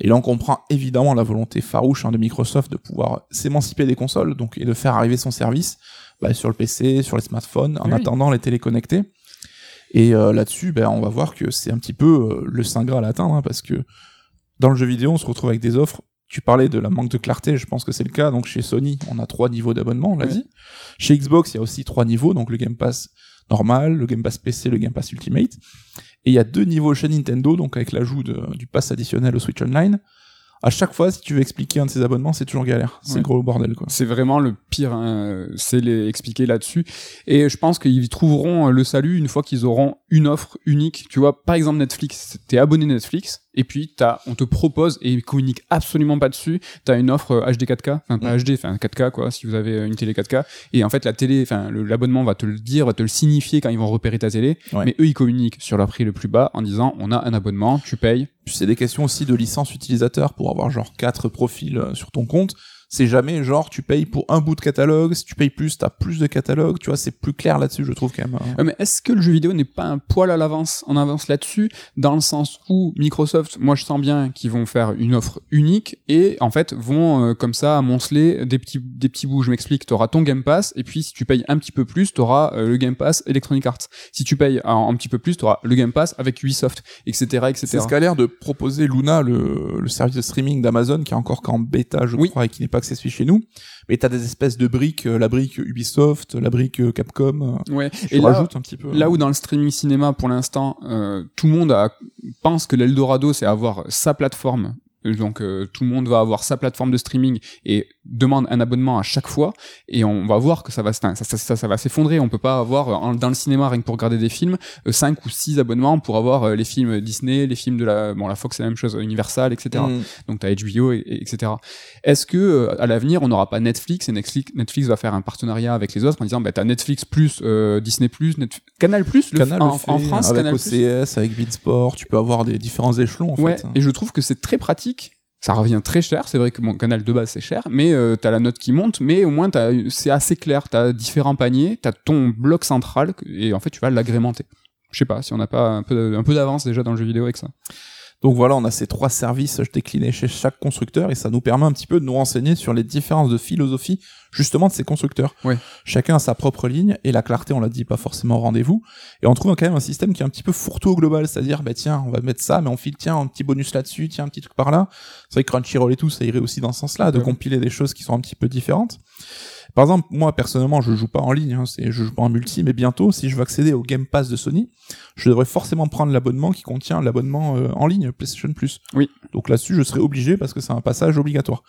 Et là, on comprend évidemment la volonté farouche hein, de Microsoft de pouvoir s'émanciper des consoles, donc et de faire arriver son service bah, sur le PC, sur les smartphones, en Oui. attendant les téléconnectés. Et euh, là-dessus, ben, on va voir que c'est un petit peu euh, le saint graal à atteindre, hein, parce que dans le jeu vidéo, on se retrouve avec des offres. Tu parlais de la manque de clarté, je pense que c'est le cas. Donc chez Sony, on a trois niveaux d'abonnement, on l'a dit. Chez Xbox, il y a aussi trois niveaux, donc le Game Pass normal, le Game Pass PC, le Game Pass Ultimate. Et il y a deux niveaux chez Nintendo, donc avec l'ajout du pass additionnel au Switch Online. À chaque fois, si tu veux expliquer un de ces abonnements, c'est toujours galère. C'est Ouais. le gros bordel, quoi. C'est vraiment le pire, hein, c'est les expliquer là-dessus. Et je pense qu'ils trouveront le salut une fois qu'ils auront une offre unique. Tu vois, par exemple Netflix, t'es abonné Netflix, et puis t'as, on te propose, et ils communiquent absolument pas dessus, t'as une offre euh, HD 4K, enfin pas Mm. HD, enfin 4K quoi, si vous avez euh, une télé 4K. Et en fait, la télé, enfin l'abonnement va te le dire, va te le signifier quand ils vont repérer ta télé. Ouais. Mais eux, ils communiquent sur leur prix le plus bas en disant, on a un abonnement, tu payes. Puis c'est des questions aussi de licence utilisateur pour avoir genre quatre profils euh, sur ton compte. C'est jamais genre tu payes pour un bout de catalogue, si tu payes plus, t'as plus de catalogue, tu vois, c'est plus clair là-dessus, je trouve quand même. hein. Euh, mais est-ce que le jeu vidéo n'est pas un poil à l'avance, en avance là-dessus, dans le sens où Microsoft, moi je sens bien qu'ils vont faire une offre unique et en fait vont euh, comme ça amonceler des petits des petits bouts. Je m'explique. T'auras ton Game Pass et puis si tu payes un petit peu plus, t'auras euh, le Game Pass Electronic Arts. Si tu payes un, un petit peu plus, t'auras le Game Pass avec Ubisoft, etc., etc. C'est ce qu'a l'air de proposer Luna, le, le service de streaming d'Amazon, qui est encore qu'en bêta, je Oui. crois, et qui n'est pas accessible chez nous. Mais t'as des espèces de briques, euh, la brique Ubisoft, la brique euh, Capcom. euh, Ouais. Je Et là, un petit peu. Là où dans le streaming cinéma, pour l'instant, euh, tout le monde a- pense que l'Eldorado, c'est avoir sa plateforme. Donc euh, tout le monde va avoir sa plateforme de streaming et demande un abonnement à chaque fois. Et on va voir que ça va, ça, ça, ça, ça va s'effondrer. On peut pas avoir euh, dans le cinéma rien que pour regarder des films euh, cinq ou six abonnements pour avoir euh, les films Disney, les films de la bon la Fox c'est la même chose, Universal, etc. Mm. Donc t'as HBO, et, et- etc. Est-ce que euh, à l'avenir on n'aura pas Netflix et Netflix, Netflix va faire un partenariat avec les autres en disant bah t'as Netflix plus euh, Disney plus, Canal plus le- Canal en, fait, en France, avec Canal+. OCS, avec Beatsport, tu peux avoir des différents échelons en ouais, fait. et je trouve que c'est très pratique. Ça revient très cher, c'est vrai que mon canal de base c'est cher, mais euh, t'as la note qui monte, mais au moins c'est assez clair, t'as différents paniers, t'as ton bloc central, et en fait tu vas l'agrémenter. Je sais pas si on n'a pas un peu, un peu d'avance déjà dans le jeu vidéo avec ça. Donc voilà, on a ces trois services déclinés chez chaque constructeur et ça nous permet un petit peu de nous renseigner sur les différences de philosophie justement de ces constructeurs. Ouais. Chacun a sa propre ligne et la clarté, on l'a dit, pas forcément au rendez-vous. Et on trouve quand même un système qui est un petit peu fourre-tout au global, c'est-à-dire, bah tiens, on va mettre ça, mais on file, tiens, un petit bonus là-dessus, tiens, un petit truc par là. C'est vrai que Crunchyroll et tout, ça irait aussi dans ce sens-là, de Ouais. compiler des choses qui sont un petit peu différentes. Par exemple, moi personnellement, je joue pas en ligne, hein, c'est, je joue pas en multi, mais bientôt, si je veux accéder au Game Pass de Sony, je devrais forcément prendre l'abonnement qui contient l'abonnement euh, en ligne PlayStation Plus. Oui. Donc là-dessus, je serai obligé parce que c'est un passage obligatoire.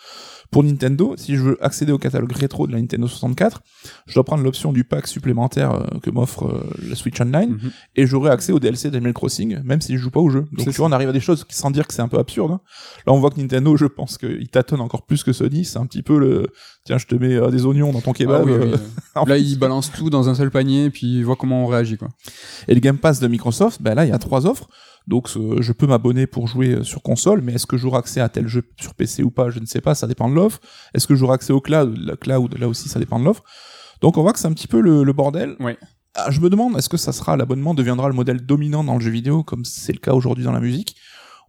Pour Nintendo, si je veux accéder au catalogue rétro de la Nintendo 64, je dois prendre l'option du pack supplémentaire euh, que m'offre euh, le Switch Online Mhm. et j'aurai accès au DLC d'Animal Crossing, même si je joue pas au jeu. Donc tu vois, on arrive à des choses qui, sans dire que c'est un peu absurde. hein. Là, on voit que Nintendo, je pense qu'il tâtonne encore plus que Sony. C'est un petit peu le, tiens, je te mets euh, des oignons dans ton Ah kebab. oui, oui, oui. *laughs* en Là, ils balancent tout dans un seul panier, puis ils voient comment on réagit, quoi. Et le Game Pass de Microsoft, ben là, il y a trois offres. Donc, je peux m'abonner pour jouer euh, sur console, mais est-ce que j'aurai accès à tel jeu sur PC ou pas Je ne sais pas, ça dépend de l'offre. Est-ce que j'aurai accès au cloud Le cloud, là aussi, ça dépend de l'offre. Donc, on voit que c'est un petit peu le, le bordel. Ah, je me demande, est-ce que ça sera, l'abonnement deviendra le modèle dominant dans le jeu vidéo, comme c'est le cas aujourd'hui dans la musique?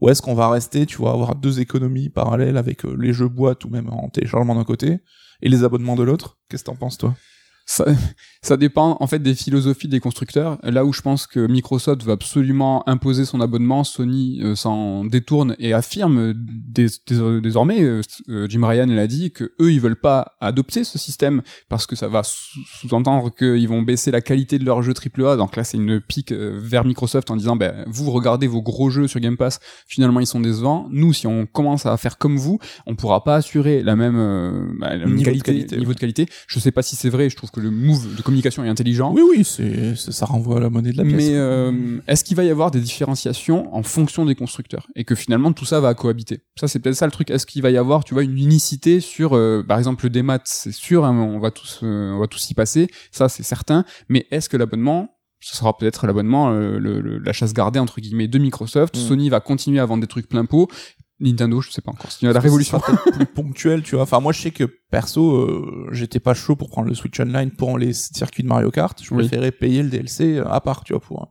Ou est-ce qu'on va rester, tu vois, avoir deux économies parallèles avec euh, les jeux boîte ou même en téléchargement d'un côté et les abonnements de l'autre? Qu'est-ce que t'en penses, toi? Ça, ça dépend en fait des philosophies des constructeurs. Là où je pense que Microsoft va absolument imposer son abonnement, Sony euh, s'en détourne et affirme dés- dés- désormais, euh, euh, Jim Ryan l'a dit, que eux ils veulent pas adopter ce système parce que ça va sous- sous-entendre qu'ils vont baisser la qualité de leurs jeux AAA. Donc là c'est une pique vers Microsoft en disant ben vous regardez vos gros jeux sur Game Pass, finalement ils sont décevants. Nous si on commence à faire comme vous, on pourra pas assurer la même, euh, bah, la même Niveau de qualité, niveau de qualité. Je sais pas si c'est vrai. Je trouve que le move de communication est intelligent. Oui, oui, c'est, ça renvoie à la monnaie de la pièce. Mais euh, est-ce qu'il va y avoir des différenciations en fonction des constructeurs et que finalement tout ça va cohabiter? Ça c'est peut-être ça le truc. Est-ce qu'il va y avoir, tu vois, une unicité sur, euh, par exemple, le démat, c'est sûr, hein, on va tous, euh, on va tous y passer, ça c'est certain. Mais est-ce que l'abonnement ce sera peut-être l'abonnement, euh, le, le- la chasse gardée entre guillemets de Microsoft. Mm. Sony va continuer à vendre des trucs plein pot. Nintendo, je sais pas encore. C'est la révolution. plus ponctuel, tu vois. Enfin, moi, je sais que perso, euh, j'étais pas chaud pour prendre le Switch Online pour les circuits de Mario Kart. Je Oui. préférais payer le DLC à part, tu vois, pour.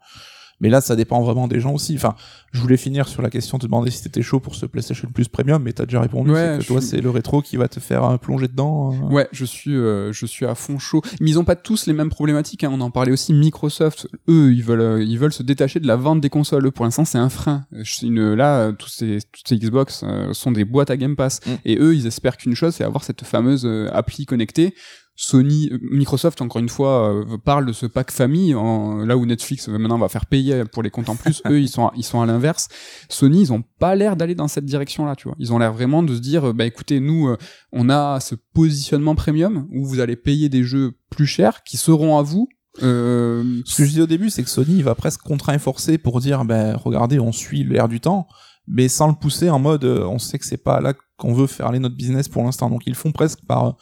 Mais là, ça dépend vraiment des gens aussi. Enfin, je voulais finir sur la question de te demander si t'étais chaud pour ce PlayStation Plus Premium, mais t'as déjà répondu. Ouais, c'est que toi, suis- c'est le rétro qui va te faire euh, plonger dedans. euh. Ouais, je suis, euh, je suis à fond chaud. Mais ils ont pas tous les mêmes problématiques. Hein. On en parlait aussi. Microsoft, eux, ils veulent, euh, ils veulent se détacher de la vente des consoles. Eux, Pour l'instant, c'est un frein. Euh, Une, là, tous ces, toutes ces Xbox sont des boîtes à Game Pass. Mm. Et eux, ils espèrent qu'une chose, c'est avoir cette fameuse appli connectée. Sony, euh, Microsoft, encore une fois, euh, parle de ce pack famille, en, là où Netflix euh, maintenant va faire payer pour les comptes en plus. *laughs* eux, ils sont, à- ils sont à l'inverse. Sony, ils ont pas l'air d'aller dans cette direction-là, tu vois. Ils ont l'air vraiment de se dire, euh, bah écoutez, nous, on a ce positionnement premium où vous allez payer des jeux plus chers qui seront à vous. Euh, Ce que je disais au début, c'est que Sony il va presque contraint et forcé pour dire, ben, regardez, on suit l'air du temps, mais sans le pousser en mode, on sait que c'est pas là qu'on veut faire aller notre business pour l'instant. Donc ils font presque par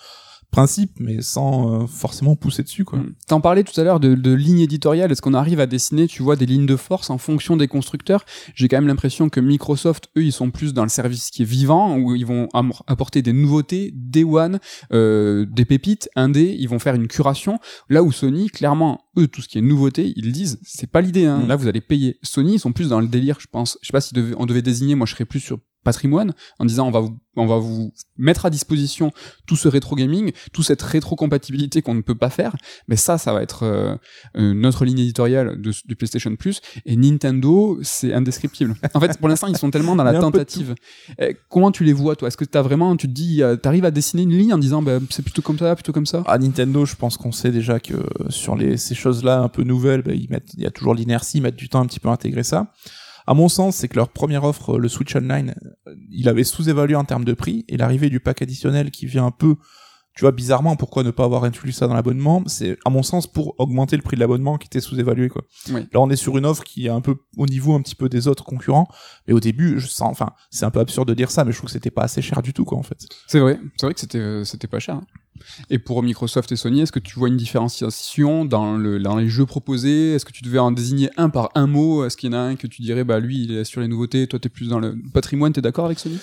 principe, mais sans euh, forcément pousser dessus, quoi. Mm. T'en parlais tout à l'heure de, de lignes éditoriales. Est-ce qu'on arrive à dessiner, tu vois, des lignes de force en fonction des constructeurs? J'ai quand même l'impression que Microsoft, eux, ils sont plus dans le service qui est vivant, où ils vont apporter des nouveautés, des one, euh, des pépites, indés. Ils vont faire une curation. Là où Sony, clairement, eux, tout ce qui est nouveauté, ils disent, c'est pas l'idée. Hein. Mm. Là, vous allez payer. Sony, ils sont plus dans le délire, je pense. Je sais pas si on devait désigner. Moi, je serais plus sur patrimoine en disant on va vous on va vous mettre à disposition tout ce rétro gaming toute cette rétro compatibilité qu'on ne peut pas faire. Mais ça ça va être euh, euh, notre ligne éditoriale de, de PlayStation Plus. Et Nintendo c'est indescriptible. En fait pour l'instant ils sont tellement dans la tentative. Eh, comment tu les vois toi? Est-ce que t'as vraiment tu te dis euh, t'arrives à dessiner une ligne en disant bah, c'est plutôt comme ça plutôt comme ça? À Nintendo, je pense qu'on sait déjà que sur les, ces choses-là un peu nouvelles, ils mettent, il y a toujours l'inertie, ils mettent du temps un petit peu à intégrer ça. À mon sens, c'est que leur première offre, le Switch Online, euh, il avait sous-évalué en termes de prix, et l'arrivée du pack additionnel qui vient un peu, tu vois, bizarrement, pourquoi ne pas avoir inclus ça dans l'abonnement, c'est, à mon sens, pour augmenter le prix de l'abonnement qui était sous-évalué, quoi. Oui. Là, on est sur une offre qui est un peu au niveau un petit peu des autres concurrents, et au début, je sens, enfin, c'est un peu absurde de dire ça, mais je trouve que c'était pas assez cher du tout, quoi, en fait. c'est vrai c'est vrai que c'était euh, c'était pas cher hein. Et pour Microsoft et Sony est-ce que tu vois une différenciation dans le dans les jeux proposés? Est-ce que tu devais en désigner un par un mot? Est-ce qu'il y en a un que tu dirais bah lui il est sur les nouveautés toi t'es plus dans le patrimoine t'es d'accord avec Sony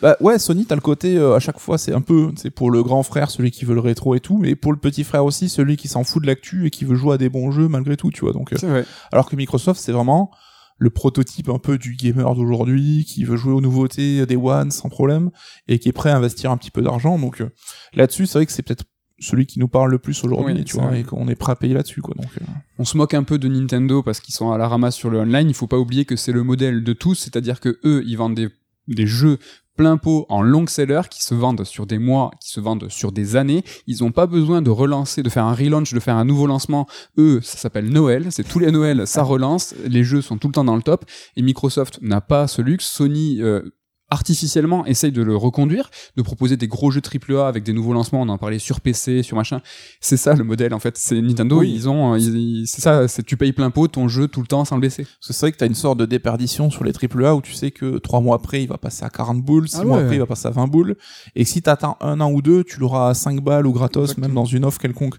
Bah ouais, Sony, t'as le côté euh, à chaque fois, c'est un peu, c'est pour le grand frère, celui qui veut le rétro et tout, mais pour le petit frère aussi, celui qui s'en fout de l'actu et qui veut jouer à des bons jeux malgré tout, tu vois. Donc, euh, vrai. alors que Microsoft, c'est vraiment le prototype un peu du gamer d'aujourd'hui, qui veut jouer aux nouveautés des One sans problème et qui est prêt à investir un petit peu d'argent. Donc euh, là-dessus, c'est vrai que c'est peut-être celui qui nous parle le plus aujourd'hui, Oui, tu vois, vrai. et qu'on est prêt à payer là-dessus, quoi. Donc, euh, on se moque un peu de Nintendo parce qu'ils sont à la ramasse sur le online. Il faut pas oublier que c'est le modèle de tous, c'est-à-dire que eux, ils vendent des, des jeux plein pot en long seller qui se vendent sur des mois, qui se vendent sur des années. Ils ont pas besoin de relancer, de faire un relaunch, de faire un nouveau lancement. Eux, ça s'appelle Noël. C'est tous les Noëls, ça relance. Les jeux sont tout le temps dans le top. Et Microsoft n'a pas ce luxe. Sony, euh, artificiellement essaye de le reconduire, de proposer des gros jeux AAA avec des nouveaux lancements, on en parlait sur PC, sur machin. C'est ça le modèle en fait. C'est Nintendo, Oui. ils ont, ils- c'est ça, c'est tu payes plein pot ton jeu tout le temps sans le baisser. C'est vrai que t'as une sorte de déperdition sur les AAA où tu sais que trois mois après, il va passer à 40 boules, six Ah mois ouais. après, il va passer à 20 boules. Et si t'attends un an ou deux, tu l'auras à 5 balles ou gratos, Exactement. même dans une offre quelconque.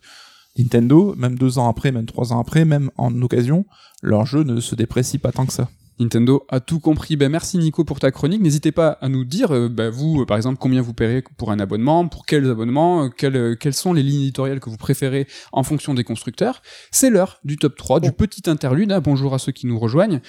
Nintendo, même deux ans après, même trois ans après, même en occasion, leur jeu ne se déprécie pas tant que ça. Nintendo a tout compris. Ben merci Nico pour ta chronique. N'hésitez pas à nous dire, euh, ben, vous euh, par exemple, combien vous paierez pour un abonnement, pour quels abonnements, euh, quelles, quelles sont les lignes éditoriales que vous préférez en fonction des constructeurs. C'est l'heure du top 3, du petit interlude. hein. Bonjour à ceux qui nous rejoignent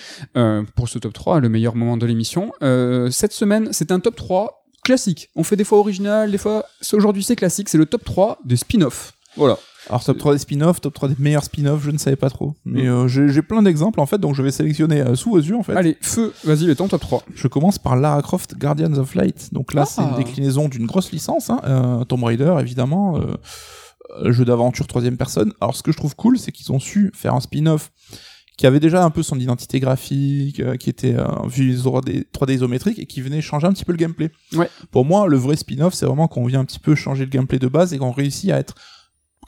pour ce top 3, le meilleur moment de l'émission. Euh, cette semaine, c'est un top 3 classique. On fait des fois original, des fois... Aujourd'hui c'est classique, c'est le top 3 des spin-offs. Voilà. Alors top 3 des spin-offs, top 3 des meilleurs spin-offs, je ne savais pas trop. Mais euh, j'ai j'ai plein d'exemples en fait, donc je vais sélectionner euh, sous vos yeux en fait. Allez, feu, vas-y, ton top 3. Je commence par Lara Croft Guardians of Light. Donc là, c'est une Ah. déclinaison d'une grosse licence, hein, euh, Tomb Raider évidemment, euh, euh, jeu d'aventure troisième personne. Alors ce que je trouve cool, c'est qu'ils ont su faire un spin-off qui avait déjà un peu son identité graphique, euh, qui était euh, vue 3D, 3D isométrique et qui venait changer un petit peu le gameplay. Ouais. Pour moi, le vrai spin-off, c'est vraiment qu'on vient un petit peu changer le gameplay de base et qu'on réussit à être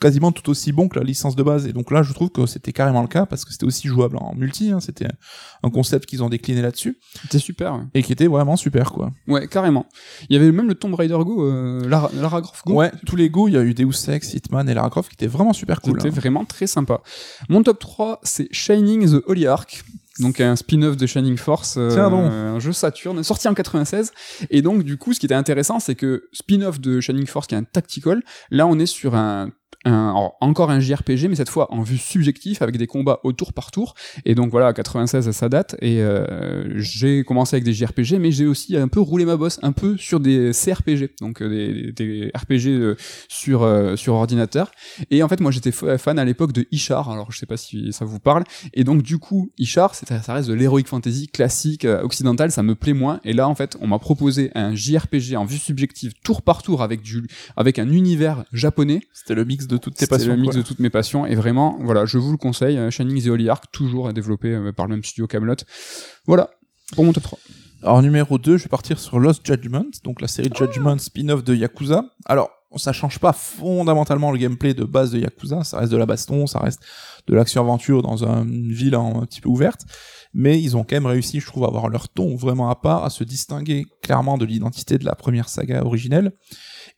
quasiment tout aussi bon que la licence de base. Et donc là, je trouve que c'était carrément le cas parce que c'était aussi jouable en multi. hein. C'était un concept qu'ils ont décliné là-dessus C'était super. Ouais. et qui était vraiment super, quoi. Ouais, carrément. Il y avait même le Tomb Raider Go, euh, Lara, Lara Croft Go. Ouais, tous les Go, il y a eu Deus Ex, Hitman et Lara Croft qui étaient vraiment super cool. C'était hein. vraiment très sympa. Mon top 3, c'est Shining the Holy Ark. Donc un spin-off de Shining Force, euh, un jeu Saturn, sorti en 96. Et donc du coup, ce qui était intéressant, c'est que spin-off de Shining Force, qui est un tactical, là on est sur un, un encore un JRPG, mais cette fois en vue subjective, avec des combats au tour par tour. Et donc voilà, 96 ça date. Et euh, j'ai commencé avec des JRPG, mais j'ai aussi un peu roulé ma bosse, un peu sur des CRPG, donc euh, des, des RPG euh, sur euh, sur ordinateur. Et en fait, moi, j'étais fa- fan à l'époque de Ishar. Alors, je sais pas si ça vous parle. Et donc, du coup, Ishar, ça reste de l'heroic fantasy classique euh, occidental. Ça me plaît moins. Et là, en fait, on m'a proposé un JRPG en vue subjective, tour par tour, avec du, avec un univers japonais. C'était le mix de toutes tes passions. le mix quoi. de toutes mes passions. Et vraiment, voilà, je vous le conseille. euh, Shining the Holy Ark, toujours développé euh, par le même studio Camelot. Voilà. Pour mon top 3. Alors numéro 2, je vais partir sur Lost Judgment, donc la série Ah. Judgment spin-off de Yakuza. Alors, ça change pas fondamentalement le gameplay de base de Yakuza, ça reste de la baston, ça reste de l'action-aventure dans un- une ville un petit peu ouverte, mais ils ont quand même réussi, je trouve, à avoir leur ton vraiment à part, à se distinguer clairement de l'identité de la première saga originelle.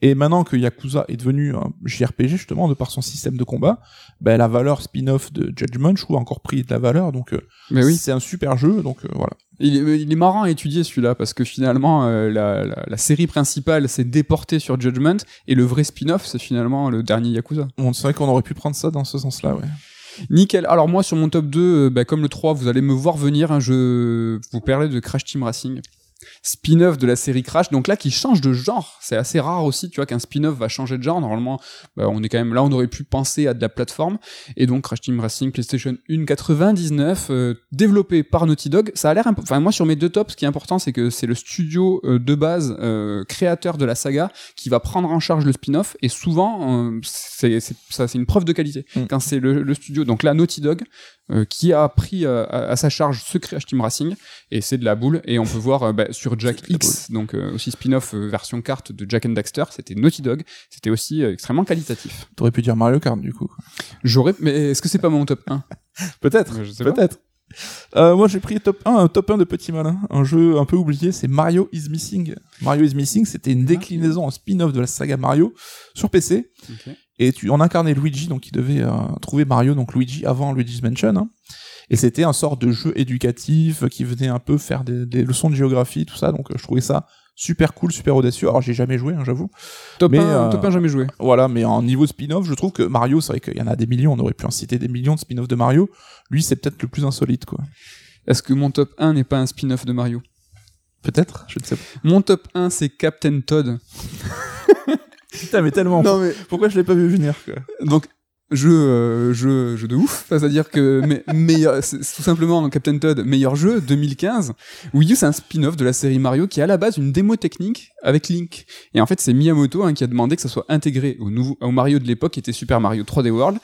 Et maintenant que Yakuza est devenu un JRPG, justement, de par son système de combat, ben, la valeur spin-off de Judgment, je trouve, a encore pris de la valeur, donc euh, Mais oui. c'est un super jeu, donc euh, voilà. Il est, il est marrant à étudier celui-là parce que finalement euh, la, la, la série principale s'est déportée sur Judgment et le vrai spin-off c'est finalement le dernier Yakuza. Bon, c'est vrai qu'on aurait pu prendre ça dans ce sens-là, ouais. Nickel. Alors moi sur mon top 2, euh, bah, comme le 3, vous allez me voir venir, hein, je vous parlais de Crash Team Racing. Spin-off de la série Crash, donc là qui change de genre. C'est assez rare aussi, tu vois, qu'un spin-off va changer de genre. Normalement, bah, on est quand même là, on aurait pu penser à de la plateforme. Et donc Crash Team Racing PlayStation 1 99, euh, développé par Naughty Dog. Ça a l'air, imp- enfin moi sur mes deux tops, ce qui est important, c'est que c'est le studio euh, de base euh, créateur de la saga qui va prendre en charge le spin-off. Et souvent, c'est c'est- ça, c'est une preuve de qualité Mm. quand c'est le, le studio. Donc là, Naughty Dog euh, qui a pris euh, à, à sa charge ce Crash Team Racing et c'est de la boule. Et on peut voir euh, bah, sur Jack X, donc aussi spin-off version carte de Jack and Daxter, c'était Naughty Dog. C'était aussi extrêmement qualitatif. T'aurais pu dire Mario Kart, du coup. J'aurais, mais est-ce que c'est pas mon top 1 *laughs* Peut-être. Peut-être. Euh, moi, j'ai pris top 1, un top 1 de Petit Malin. Un jeu un peu oublié, c'est Mario is Missing. Mario is Missing, c'était une déclinaison en spin-off de la saga Mario sur PC. Et tu en incarnais Luigi, donc il devait euh, trouver Mario, donc Luigi avant Luigi's Mansion. hein. Et c'était un sort de jeu éducatif qui venait un peu faire des, des leçons de géographie, tout ça. Donc euh, je trouvais ça super cool, super audacieux. Alors j'ai jamais joué, hein, j'avoue. Top, Mais, 1, euh, top 1 jamais joué. Voilà, mais en niveau spin-off, je trouve que Mario, c'est vrai qu'il y en a des millions, on aurait pu en citer des millions de spin-off de Mario. Lui, c'est peut-être le plus insolite, quoi. Est-ce que mon top 1 n'est pas un spin-off de Mario? Peut-être, je ne sais pas. Mon top 1 c'est Captain Todd. *laughs* Putain, mais tellement. Non mais Pourquoi je l'ai pas vu venir, quoi? donc jeu euh, jeu jeu de ouf c'est à dire que *laughs* meilleur c'est tout simplement Captain Todd meilleur jeu 2015 Wii U c'est un spin-off de la série Mario qui est à la base une démo technique avec Link et en fait c'est Miyamoto hein, qui a demandé que ça soit intégré au nouveau au Mario de l'époque qui était Super Mario 3D World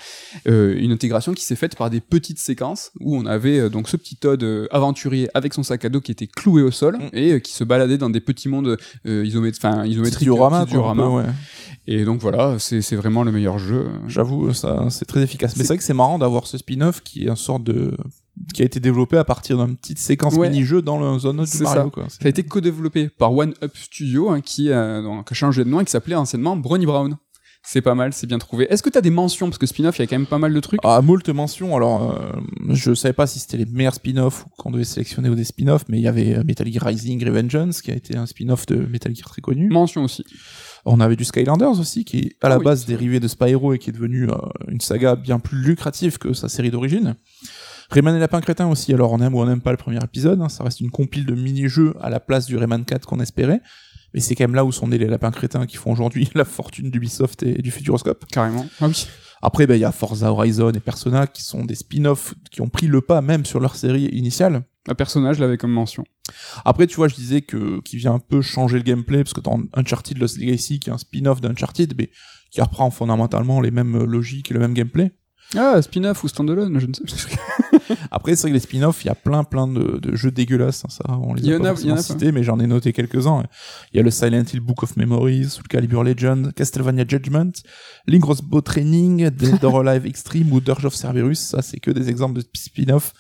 Euh, une intégration qui s'est faite par des petites séquences où on avait euh, donc ce petit Todd euh, aventurier avec son sac à dos qui était cloué au sol Mm. et qui se baladait dans des petits mondes euh, isomét- enfin, isométriques diorama, quoi, peu, dioramas. ouais. et donc voilà c'est vraiment le meilleur jeu J'avoue, ça, c'est très efficace. Mais C'est- vrai que c'est marrant d'avoir ce spin-off qui est un sorte de, qui a été développé à partir d'une petite séquence Ouais. mini-jeu dans le zone du Mario, ça. quoi. Ça a été co-développé par One Up Studio, hein, qui, a, donc, a changé de nom et qui s'appelait anciennement Brony Brown. C'est pas mal, c'est bien trouvé. Est-ce que t'as des mentions? Parce que spin-off, il y a quand même pas mal de trucs. Ah, moult mentions. Alors, euh, je savais pas si c'était les meilleurs spin-offs ou qu'on devait sélectionner ou des spin-offs, mais il y avait euh, Metal Gear Rising Revengeance, qui a été un spin-off de Metal Gear très connu. Mention aussi. On avait du Skylanders aussi, qui est à la oui, base dérivé de Spyro et qui est devenu euh, une saga bien plus lucrative que sa série d'origine. Rayman et Lapin Crétin aussi, alors on aime ou on n'aime pas le premier épisode, hein, ça reste une compile de mini-jeux à la place du Rayman 4 qu'on espérait, mais c'est quand même là où sont nés les Lapins Crétins qui font aujourd'hui *laughs* la fortune d'Ubisoft et du Futuroscope. Carrément. Ah oui. Après, ben, il y a Forza Horizon et Persona qui sont des spin-offs qui ont pris le pas même sur leur série initiale. Un personnage l'avait comme mention. Après, tu vois, je disais que qui vient un peu changer le gameplay parce que dans Uncharted Lost Legacy, qui est un spin-off d'Uncharted, mais qui reprend fondamentalement les mêmes logiques et le même gameplay. Ah, spin-off ou standalone, je ne sais Après, c'est vrai que les spin-offs, il y a plein, plein de, de jeux dégueulasses, hein, ça, on les a pas a- forcément cités, mais j'en ai noté quelques-uns. Il y a le Silent Hill Book of Memories, Soul Calibur Legend, Castlevania Judgment, Link Crossbow Training, Dead or Alive Extreme ou Dirge of Cerberus, ça, c'est que des exemples de spin-off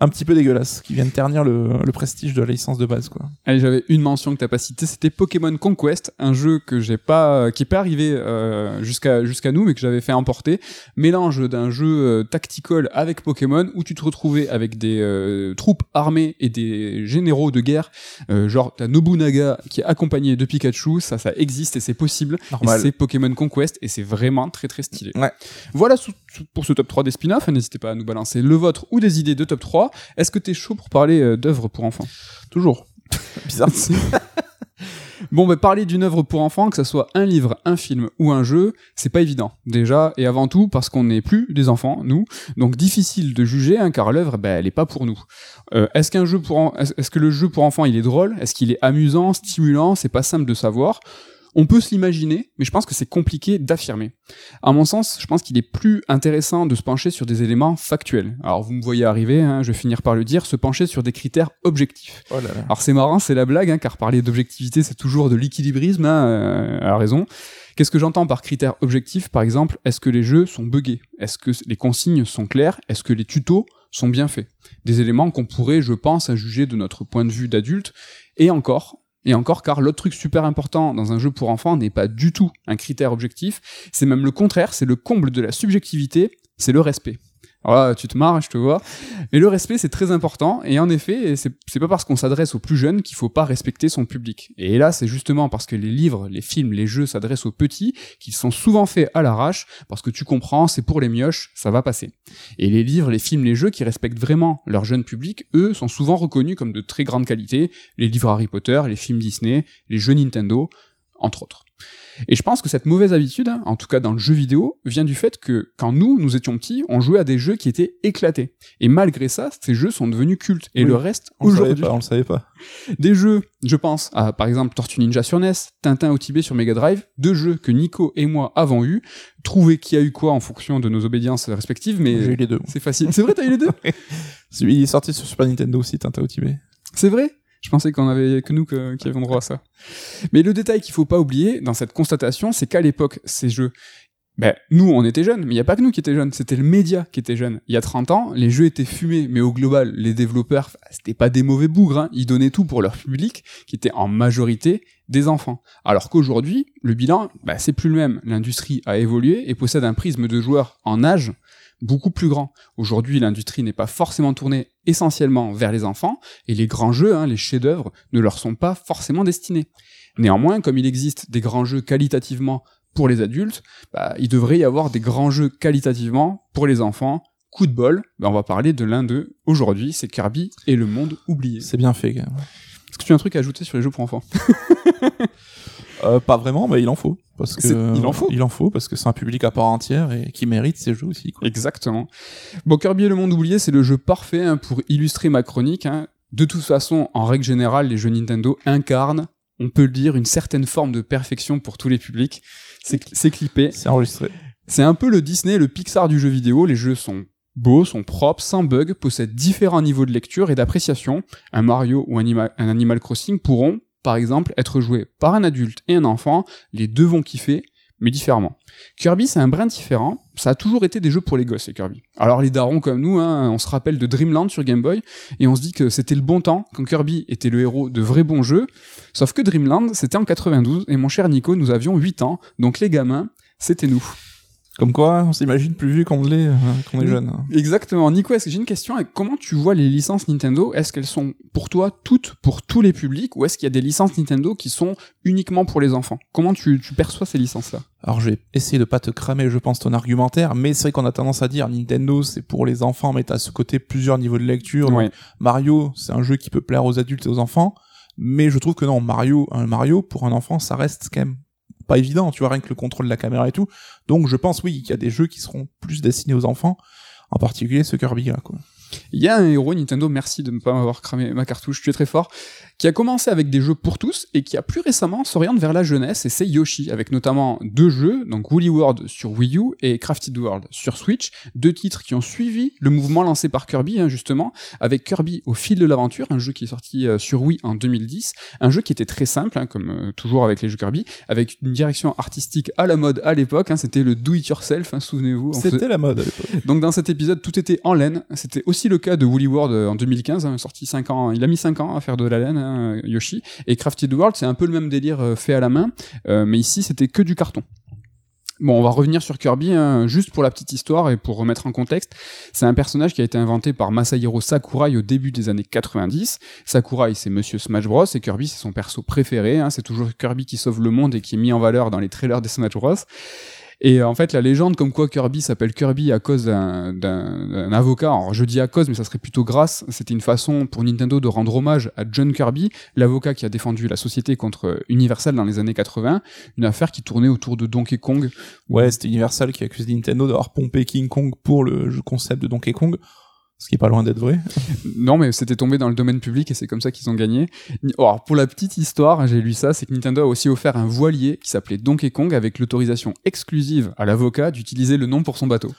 un petit peu dégueulasses, qui viennent ternir le, le prestige de la licence de base, quoi. Allez, j'avais une mention que t'as pas citée, c'était Pokémon Conquest, un jeu que j'ai pas, qui est pas arrivé euh, jusqu'à jusqu'à nous, mais que j'avais fait importer. Mélange d'un jeu euh, tactical avec Pokémon où tu te retrouvais avec des euh, troupes armées et des généraux de guerre, euh, genre t'as Nobunaga qui est accompagné de Pikachu, ça, ça existe et c'est possible. Et Normal. c'est Pokémon Conquest et c'est vraiment très très stylé. Ouais. Voilà pour ce top 3 des spin-offs. N'hésitez pas à nous balancer le vôtre ou des idées de top 3. Est-ce que t'es chaud pour parler euh, d'œuvres pour enfants? Toujours. *laughs* Bizarre. *laughs* Bon, bah, parler d'une œuvre pour enfants, que ce soit un livre, un film ou un jeu, c'est pas évident. Déjà, et avant tout, parce qu'on n'est plus des enfants, nous. Donc, difficile de juger, hein, car l'œuvre, bah, elle est pas pour nous. Euh, est-ce qu'un jeu pour, en- est-ce est-ce que le jeu pour enfants, il est drôle? Est-ce qu'il est amusant, stimulant? C'est pas simple de savoir. On peut se l'imaginer, mais je pense que c'est compliqué d'affirmer. À mon sens, je pense qu'il est plus intéressant de se pencher sur des éléments factuels. Alors, vous me voyez arriver, hein, je vais finir par le dire, se pencher sur des critères objectifs. Oh là là. Alors c'est marrant, c'est la blague, hein, car parler d'objectivité, c'est toujours de l'équilibrisme, hein, euh, à raison. Qu'est-ce que j'entends par critères objectifs Par exemple, est-ce que les jeux sont buggés? Est-ce que les consignes sont claires? Est-ce que les tutos sont bien faits? Des éléments qu'on pourrait, je pense, à juger de notre point de vue d'adulte. Et encore, et encore, car l'autre truc super important dans un jeu pour enfants n'est pas du tout un critère objectif, c'est même le contraire, c'est le comble de la subjectivité, c'est le respect. Alors là, tu te marres, je te vois. Mais le respect, c'est très important. Et en effet, c'est c'est pas parce qu'on s'adresse aux plus jeunes qu'il faut pas respecter son public. Et là, c'est justement parce que les livres, les films, les jeux s'adressent aux petits qu'ils sont souvent faits à l'arrache parce que tu comprends, c'est pour les mioches, ça va passer. Et les livres, les films, les jeux qui respectent vraiment leur jeune public, eux, sont souvent reconnus comme de très grande qualité. Les livres Harry Potter, les films Disney, les jeux Nintendo, entre autres. Et je pense que cette mauvaise habitude, en tout cas dans le jeu vidéo, vient du fait que quand nous, nous étions petits, on jouait à des jeux qui étaient éclatés. Et malgré ça, ces jeux sont devenus cultes. Et Oui. le reste, aujourd'hui, pas, on le savait pas. *laughs* des jeux, je pense à par exemple Tortue Ninja sur NES, Tintin au Tibet sur Mega Drive, deux jeux que Nico et moi avons eu. Trouver qui a eu quoi en fonction de nos obédiences respectives, J'ai eu mais les deux. c'est facile. C'est vrai, t'as eu les deux? *laughs* Il est sorti sur Super Nintendo aussi, Tintin au Tibet. C'est vrai? Je pensais qu'on avait que nous qui avions droit à ça. Mais le détail qu'il faut pas oublier dans cette constatation, c'est qu'à l'époque, ces jeux, ben, nous, on était jeunes, mais il n'y a pas que nous qui étaient jeunes, c'était le média qui était jeune. Il y a 30 ans, les jeux étaient fumés, mais au global, les développeurs, enfin, c'était pas des mauvais bougres, hein. ils donnaient tout pour leur public, qui était en majorité des enfants. Alors qu'aujourd'hui, le bilan, ben, c'est plus le même. L'industrie a évolué et possède un prisme de joueurs en âge beaucoup plus grand. Aujourd'hui, l'industrie n'est pas forcément tournée essentiellement vers les enfants, et les grands jeux, hein, les chefs-d'œuvre, ne leur sont pas forcément destinés. Néanmoins, comme il existe des grands jeux qualitativement pour les adultes, bah, il devrait y avoir des grands jeux qualitativement pour les enfants. Coup de bol, bah, on va parler de l'un d'eux aujourd'hui, c'est Kirby et le monde oublié. C'est bien fait, quand même. Est-ce que tu as un truc à ajouter sur les jeux pour enfants? *laughs* Euh, pas vraiment, mais il en faut. Parce que, il en faut Il en faut, parce que c'est un public à part entière et qui mérite ces jeux aussi, quoi. Exactement. Bon, Kirby et le monde oublié, c'est le jeu parfait hein, pour illustrer ma chronique. hein. De toute façon, en règle générale, les jeux Nintendo incarnent, on peut le dire, une certaine forme de perfection pour tous les publics. C'est clippé. C'est enregistré. C'est un peu le Disney, le Pixar du jeu vidéo. Les jeux sont beaux, sont propres, sans bug, possèdent différents niveaux de lecture et d'appréciation. Un Mario ou un Animal Crossing pourront, par exemple, être joués par un adulte et un enfant. Les deux vont kiffer, mais différemment. Kirby, c'est un brin différent. Ça a toujours été des jeux pour les gosses, les Kirby. Alors les darons comme nous, hein, on se rappelle de Dreamland sur Game Boy, et on se dit que c'était le bon temps, quand Kirby était le héros de vrais bons jeux. Sauf que Dreamland, c'était en 92, et mon cher Nico, nous avions 8 ans, donc les gamins, c'était nous. Comme quoi, on s'imagine plus vieux qu'on l'est, qu'on est Oui. jeune. hein. Exactement. Nico, est-ce que j'ai une question Comment tu vois les licences Nintendo? Est-ce qu'elles sont pour toi toutes pour tous les publics ou est-ce qu'il y a des licences Nintendo qui sont uniquement pour les enfants? Comment tu, tu perçois ces licences-là? Alors je vais essayer de pas te cramer, je pense, ton argumentaire, mais c'est vrai qu'on a tendance à dire Nintendo c'est pour les enfants, mais t'as ce côté plusieurs niveaux de lecture. Donc. Mario, c'est un jeu qui peut plaire aux adultes et aux enfants, mais je trouve que non, Mario, un Mario pour un enfant, ça reste quand même pas évident, tu vois, rien que le contrôle de la caméra et tout. Donc je pense oui qu'il y a des jeux qui seront plus destinés aux enfants, en particulier ce Kirby là quoi. Il y a un héros Nintendo, merci de ne pas m'avoir cramé ma cartouche, tu es très fort, qui a commencé avec des jeux pour tous et qui a plus récemment s'oriente vers la jeunesse et c'est Yoshi, avec notamment deux jeux, donc Woolly World sur Wii U et Crafted World sur Switch, deux titres qui ont suivi le mouvement lancé par Kirby, hein, justement, avec Kirby au fil de l'aventure, un jeu qui est sorti euh, sur Wii en 2010, un jeu qui était très simple, hein, comme euh, toujours avec les jeux Kirby, avec une direction artistique à la mode à l'époque, hein, c'était le do-it-yourself, hein, souvenez-vous. on C'était faisait- la mode à l'époque. donc dans cet épisode, tout était en laine. C'était aussi le cas de Woolly World euh, en 2015, hein, sorti 5 ans. Il a mis 5 ans à faire de la laine, hein, Yoshi. Et Crafted World, c'est un peu le même délire euh, fait à la main, euh, mais ici c'était que du carton. Bon, on va revenir sur Kirby, hein, juste pour la petite histoire et pour remettre en contexte. C'est un personnage qui a été inventé par Masahiro Sakurai au début des années 90. Sakurai, c'est Monsieur Smash Bros. et Kirby, c'est son perso préféré. hein. C'est toujours Kirby qui sauve le monde et qui est mis en valeur dans les trailers des Smash Bros. Et euh, en fait, la légende comme quoi Kirby s'appelle Kirby à cause d'un- avocat, alors je dis à cause, mais ça serait plutôt grâce, c'était une façon pour Nintendo de rendre hommage à John Kirby, l'avocat qui a défendu la société contre Universal dans les années 80, une affaire qui tournait autour de Donkey Kong. Ouais, c'était Universal qui accuse Nintendo d'avoir pompé King Kong pour le concept de Donkey Kong, ce qui est pas loin d'être vrai. Non, mais c'était tombé dans le domaine public et c'est comme ça qu'ils ont gagné. Alors, pour la petite histoire, j'ai lu ça, c'est que Nintendo a aussi offert un voilier qui s'appelait Donkey Kong avec l'autorisation exclusive à l'avocat d'utiliser le nom pour son bateau.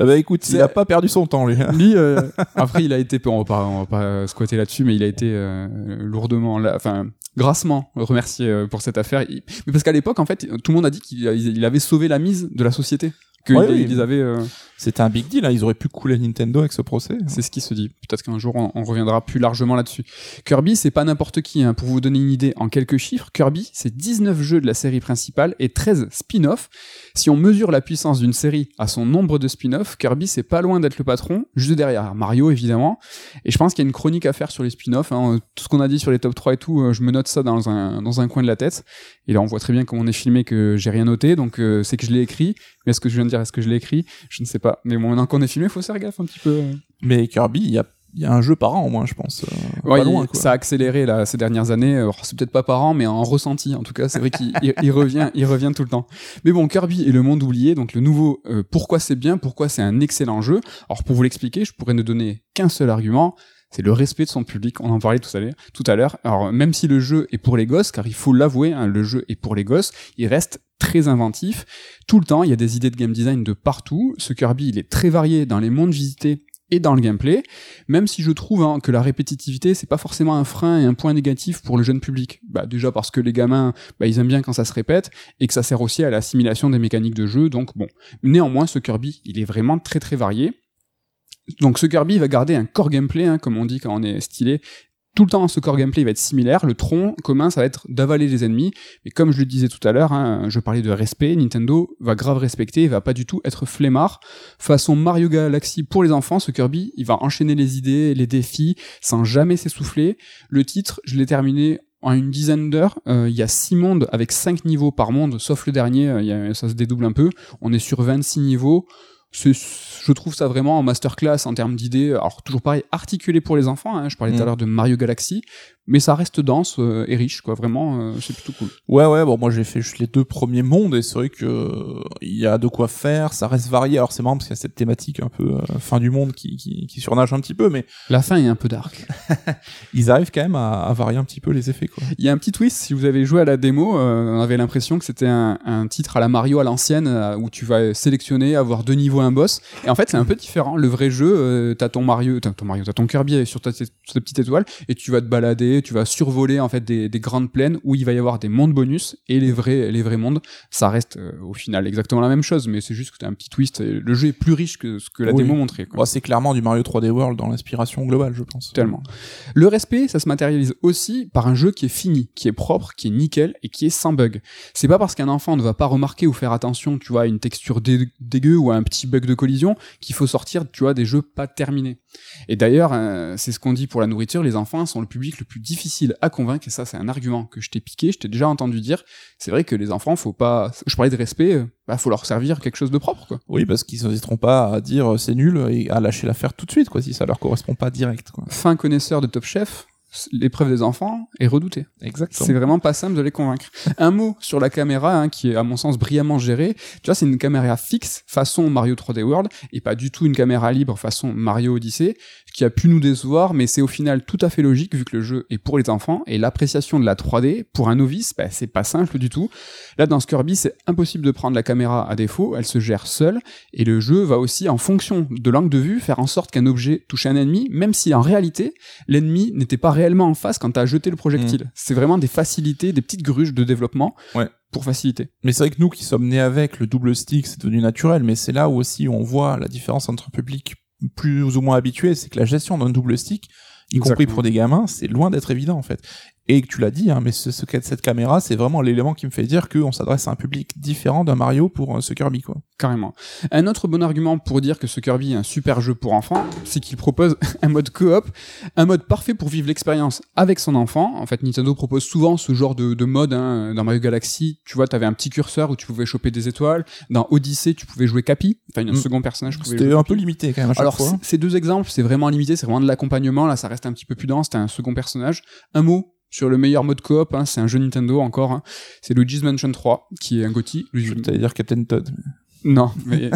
Euh, bah écoute, il a pas perdu son temps, lui. Lui, euh, après, il a été, on va pas, on va pas squatter là-dessus, mais il a été euh, lourdement, enfin, grassement remercié euh, pour cette affaire. Mais parce qu'à l'époque, en fait, tout le monde a dit qu'il il avait sauvé la mise de la société. Qu'ils Ouais, oui. ils avaient, euh, C'était un big deal, hein. ils auraient pu couler Nintendo avec ce procès. c'est ce qui se dit. Peut-être qu'un jour, on, on reviendra plus largement là-dessus. Kirby, c'est pas n'importe qui. hein. Pour vous donner une idée en quelques chiffres, Kirby, c'est 19 jeux de la série principale et 13 spin-offs. Si on mesure la puissance d'une série à son nombre de spin-offs, Kirby, c'est pas loin d'être le patron, juste derrière Mario, évidemment. Et je pense qu'il y a une chronique à faire sur les spin-offs. hein. Tout ce qu'on a dit sur les top 3 et tout, euh, je me note ça dans un, dans un coin de la tête. Et là, on voit très bien comment on est filmé que j'ai rien noté, donc euh, c'est que je l'ai écrit. Mais est-ce que je viens de dire, est-ce que je l'ai écrit? Je ne sais pas. Mais bon, maintenant qu'on est filmé, faut faire gaffe un petit peu. euh. Mais Kirby, il y a, il y a un jeu par an au moins, je pense. Euh, Ouais, pas loin, il- quoi. ça a accéléré là, ces dernières années. Alors, c'est peut-être pas par an, mais en ressenti. En tout cas, c'est vrai qu'il il- il revient, il revient tout le temps. Mais bon, Kirby et le monde oublié, donc le nouveau. euh, pourquoi c'est bien Pourquoi c'est un excellent jeu? Alors, pour vous l'expliquer, je pourrais ne donner qu'un seul argument. C'est le respect de son public. On en parlait tout à l'heure. Tout à l'heure. Alors, même si le jeu est pour les gosses, car il faut l'avouer, hein, le jeu est pour les gosses, il reste très inventif. Tout le temps, il y a des idées de game design de partout. Ce Kirby, il est très varié dans les mondes visités et dans le gameplay même si je trouve hein, que la répétitivité c'est pas forcément un frein et un point négatif pour le jeune public. Bah déjà parce que les gamins, bah, ils aiment bien quand ça se répète et que ça sert aussi à l'assimilation des mécaniques de jeu. Donc bon, néanmoins ce Kirby, il est vraiment très très varié. Donc ce Kirby va garder un core gameplay, hein, comme on dit quand on est stylé. Tout le temps, ce core gameplay va être similaire. Le tronc commun, ça va être d'avaler les ennemis. Mais comme je le disais tout à l'heure, hein, je parlais de respect. Nintendo va grave respecter, il va pas du tout être flemmard. Façon Mario Galaxy pour les enfants, ce Kirby, il va enchaîner les idées, les défis, sans jamais s'essouffler. Le titre, je l'ai terminé en une dizaine d'heures. Euh, Il y a six mondes avec cinq niveaux par monde, sauf le dernier, euh, ça se dédouble un peu. On est sur 26 niveaux. Je trouve ça vraiment en masterclass en termes d'idées. Alors toujours pareil, articulé pour les enfants. hein. Je parlais tout à Mm. l'heure de Mario Galaxy, mais ça reste dense euh, et riche, quoi. Vraiment, euh, c'est plutôt cool. Ouais, ouais, bon, moi j'ai fait juste les deux premiers mondes et c'est vrai que euh, il y a de quoi faire, ça reste varié. Alors c'est marrant parce qu'il y a cette thématique un peu fin du monde qui, qui, qui surnage un petit peu, mais La fin est un peu dark. *laughs* ils arrivent quand même à, à varier un petit peu les effets, quoi. Il y a un petit twist, si vous avez joué à la démo, on avait l'impression que c'était un, un titre à la Mario à l'ancienne, où tu vas sélectionner, avoir deux niveaux, un boss. Et en fait, c'est un peu différent. Le vrai jeu, t'as ton Mario, t'as ton Mario, t'as ton Kirby sur ta, sur ta petite étoile, et tu vas te balader, tu vas survoler en fait des, des grandes plaines où il va y avoir des mondes bonus et les vrais, les vrais mondes. Ça reste euh, au final exactement la même chose, mais c'est juste que t'as un petit twist. Le jeu est plus riche que ce que la Oui. démo montrait. Bon, c'est clairement du Mario 3D World dans l'inspiration globale, je pense. Tellement. Le respect, ça se matérialise aussi par un jeu qui est fini, qui est propre, qui est nickel et qui est sans bug. C'est pas parce qu'un enfant ne va pas remarquer ou faire attention, tu vois, à une texture dé- dégueu ou à un petit bug de collision qu'il faut sortir, tu vois, des jeux pas terminés. Et d'ailleurs, euh, c'est ce qu'on dit pour la nourriture, les enfants sont le public le plus difficile à convaincre et ça, c'est un argument que je t'ai piqué, je t'ai déjà entendu dire. C'est vrai que les enfants, faut pas, je parlais de respect, euh, bah, faut leur servir quelque chose de propre, quoi. Oui, parce qu'ils n'hésiteront pas à dire euh, c'est nul et à lâcher l'affaire tout de suite, quoi, si ça leur correspond pas direct, quoi. fin connaisseur de Top Chef, l'épreuve des enfants est redoutée. Exactement. C'est vraiment pas simple de les convaincre. *laughs* Un mot sur la caméra, hein, qui est à mon sens brillamment gérée. Tu vois, c'est une caméra fixe façon Mario 3D World et pas du tout une caméra libre façon Mario Odyssey, qui a pu nous décevoir, mais c'est au final tout à fait logique vu que le jeu est pour les enfants et l'appréciation de la 3D pour un novice, bah, c'est pas simple du tout. Là, dans ce Kirby, c'est impossible de prendre la caméra à défaut, elle se gère seule et le jeu va aussi, en fonction de l'angle de vue, faire en sorte qu'un objet touche un ennemi, même si en réalité, l'ennemi n'était pas réellement en face quand t'as jeté le projectile. Mm. C'est vraiment des facilités, des petites gruges de développement Ouais. pour faciliter. Mais c'est vrai que nous qui sommes nés avec, le double stick, c'est devenu naturel, mais c'est là où aussi on voit la différence entre un public plus ou moins habitué, c'est que la gestion d'un double stick, y compris pour des gamins, c'est loin d'être évident en fait. Et que tu l'as dit, hein, mais ce, ce, cette caméra, c'est vraiment l'élément qui me fait dire qu'on s'adresse à un public différent d'un Mario pour euh, ce Kirby, quoi. Carrément. Un autre bon argument pour dire que ce Kirby est un super jeu pour enfants, c'est qu'il propose *laughs* un mode coop, un mode parfait pour vivre l'expérience avec son enfant. En fait, Nintendo propose souvent ce genre de, de mode. Hein. Dans Mario Galaxy, tu vois, t'avais un petit curseur où tu pouvais choper des étoiles. Dans Odyssey, tu pouvais jouer Capi, enfin un Mm. second personnage. pouvait C'était un peu limité quand même à chaque Alors, fois. ces deux exemples, c'est vraiment limité, c'est vraiment de l'accompagnement. Là, ça reste un petit peu plus dense. T'as un second personnage. Un mot sur le meilleur mode coop, hein, c'est un jeu Nintendo encore. hein. C'est Luigi's Mansion 3, qui est un GOTY. Je t'allais dire Captain Todd. Non, *laughs* mais,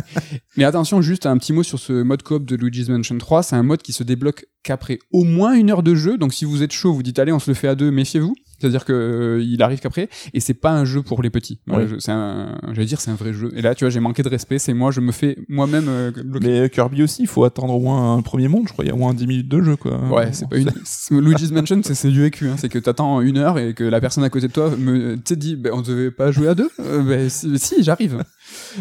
mais attention, juste un petit mot sur ce mode coop de Luigi's Mansion 3. C'est un mode qui se débloque qu'après au moins une heure de jeu. Donc si vous êtes chaud, vous dites allez, on se le fait à deux, méfiez-vous. C'est-à-dire que euh, il arrive qu'après, et c'est pas un jeu pour les petits. Ouais. je- c'est un, j'allais dire, c'est un vrai jeu. Et là, tu vois, j'ai manqué de respect. C'est moi, je me fais moi-même. euh, bloquer. Mais euh, Kirby aussi, il faut attendre au moins un premier monde, je crois, il y a au moins 10 minutes de jeu, quoi. Ouais, c'est pas une. *laughs* Luigi's Mansion, c'est c'est du vécu. Hein. C'est que t'attends une heure et que la personne à côté de toi me, dit, ben, on devait pas jouer à deux. Euh, ben, si, si, j'arrive.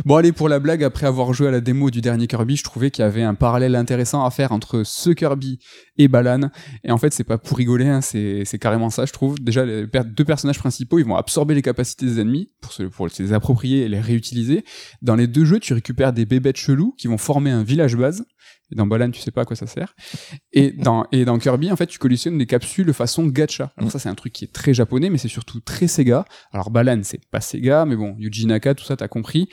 Bon, allez, pour la blague, après avoir joué à la démo du dernier Kirby, je trouvais qu'il y avait un parallèle intéressant à faire entre ce Kirby et Balan. Et en fait, c'est pas pour rigoler, hein, c'est carrément ça, je trouve. Déjà, les deux personnages principaux, ils vont absorber les capacités des ennemis pour se, pour les approprier et les réutiliser. Dans les deux jeux, tu récupères des bébêtes chelous qui vont former un village base. Et dans Balan, tu sais pas à quoi ça sert. Et dans, et dans Kirby, en fait, tu collectionnes des capsules façon gacha. Alors ça, c'est un truc qui est très japonais, mais c'est surtout très Sega. Alors Balan, c'est pas Sega, mais bon, Yuji Naka, tout ça, t'as compris.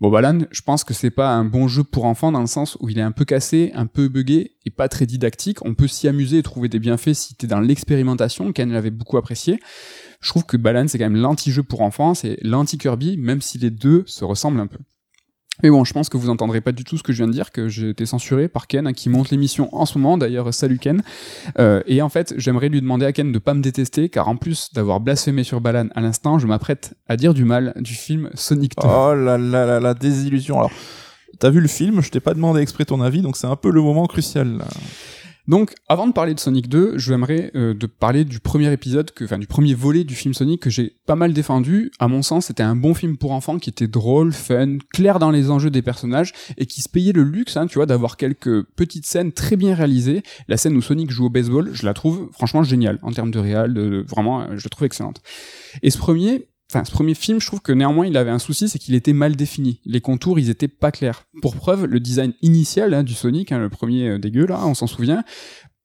Bon, Balan, je pense que c'est pas un bon jeu pour enfants dans le sens où il est un peu cassé, un peu buggé et pas très didactique. On peut s'y amuser et trouver des bienfaits si t'es dans l'expérimentation. Ken l'avait beaucoup apprécié. Je trouve que Balan, c'est quand même l'anti-jeu pour enfants, c'est l'anti-Kirby, même si les deux se ressemblent un peu. Mais bon, je pense que vous entendrez pas du tout ce que je viens de dire, que j'ai été censuré par Ken, hein, qui monte l'émission en ce moment. D'ailleurs, salut Ken. Euh, et en fait, j'aimerais lui demander à Ken de pas me détester, car en plus d'avoir blasphémé sur Balan à l'instant, je m'apprête à dire du mal du film Sonic 2. Oh là là là la désillusion. Alors, t'as vu le film, je t'ai pas demandé exprès ton avis, donc c'est un peu le moment crucial. Donc, avant de parler de Sonic 2, j'aimerais euh, de parler du premier épisode, que, enfin du premier volet du film Sonic que j'ai pas mal défendu. À mon sens, c'était un bon film pour enfants qui était drôle, fun, clair dans les enjeux des personnages et qui se payait le luxe, hein, tu vois, d'avoir quelques petites scènes très bien réalisées. La scène où Sonic joue au baseball, je la trouve franchement géniale en termes de réal, de, de- vraiment, euh, je la trouve excellente. Et ce premier, Enfin, ce premier film, je trouve que néanmoins, il avait un souci, c'est qu'il était mal défini. Les contours, ils étaient pas clairs. Pour preuve, le design initial hein, du Sonic, hein, le premier euh, dégueu là, on s'en souvient.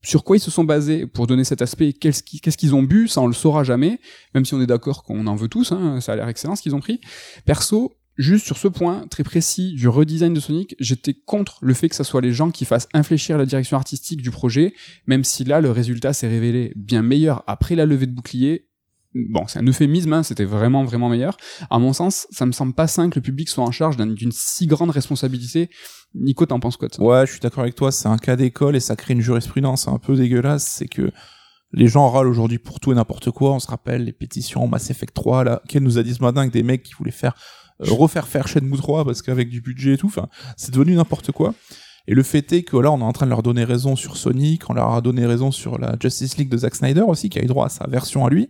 Sur quoi ils se sont basés pour donner cet aspect Qu'est-ce qui- qu'est-ce qu'ils ont bu Ça, on le saura jamais. Même si on est d'accord qu'on en veut tous, hein, ça a l'air excellent ce qu'ils ont pris. Perso, juste sur ce point très précis du redesign de Sonic, j'étais contre le fait que ça soit les gens qui fassent infléchir la direction artistique du projet, même si là, le résultat s'est révélé bien meilleur après la levée de bouclier bon, c'est un euphémisme, hein, c'était vraiment, vraiment meilleur. À mon sens, ça me semble pas sain que le public soit en charge d'un- d'une si grande responsabilité. Nico, t'en penses quoi de ça Ouais, je suis d'accord avec toi, c'est un cas d'école et ça crée une jurisprudence un peu dégueulasse, c'est que les gens râlent aujourd'hui pour tout et n'importe quoi, on se rappelle les pétitions Mass Effect 3, là, Ken nous a dit ce matin que des mecs qui voulaient faire, euh, refaire faire Shenmue 3 parce qu'avec du budget et tout, enfin, c'est devenu n'importe quoi. Et le fait est que là, on est en train de leur donner raison sur Sonic, on leur a donné raison sur la Justice League de Zack Snyder aussi, qui a eu droit à sa version à lui.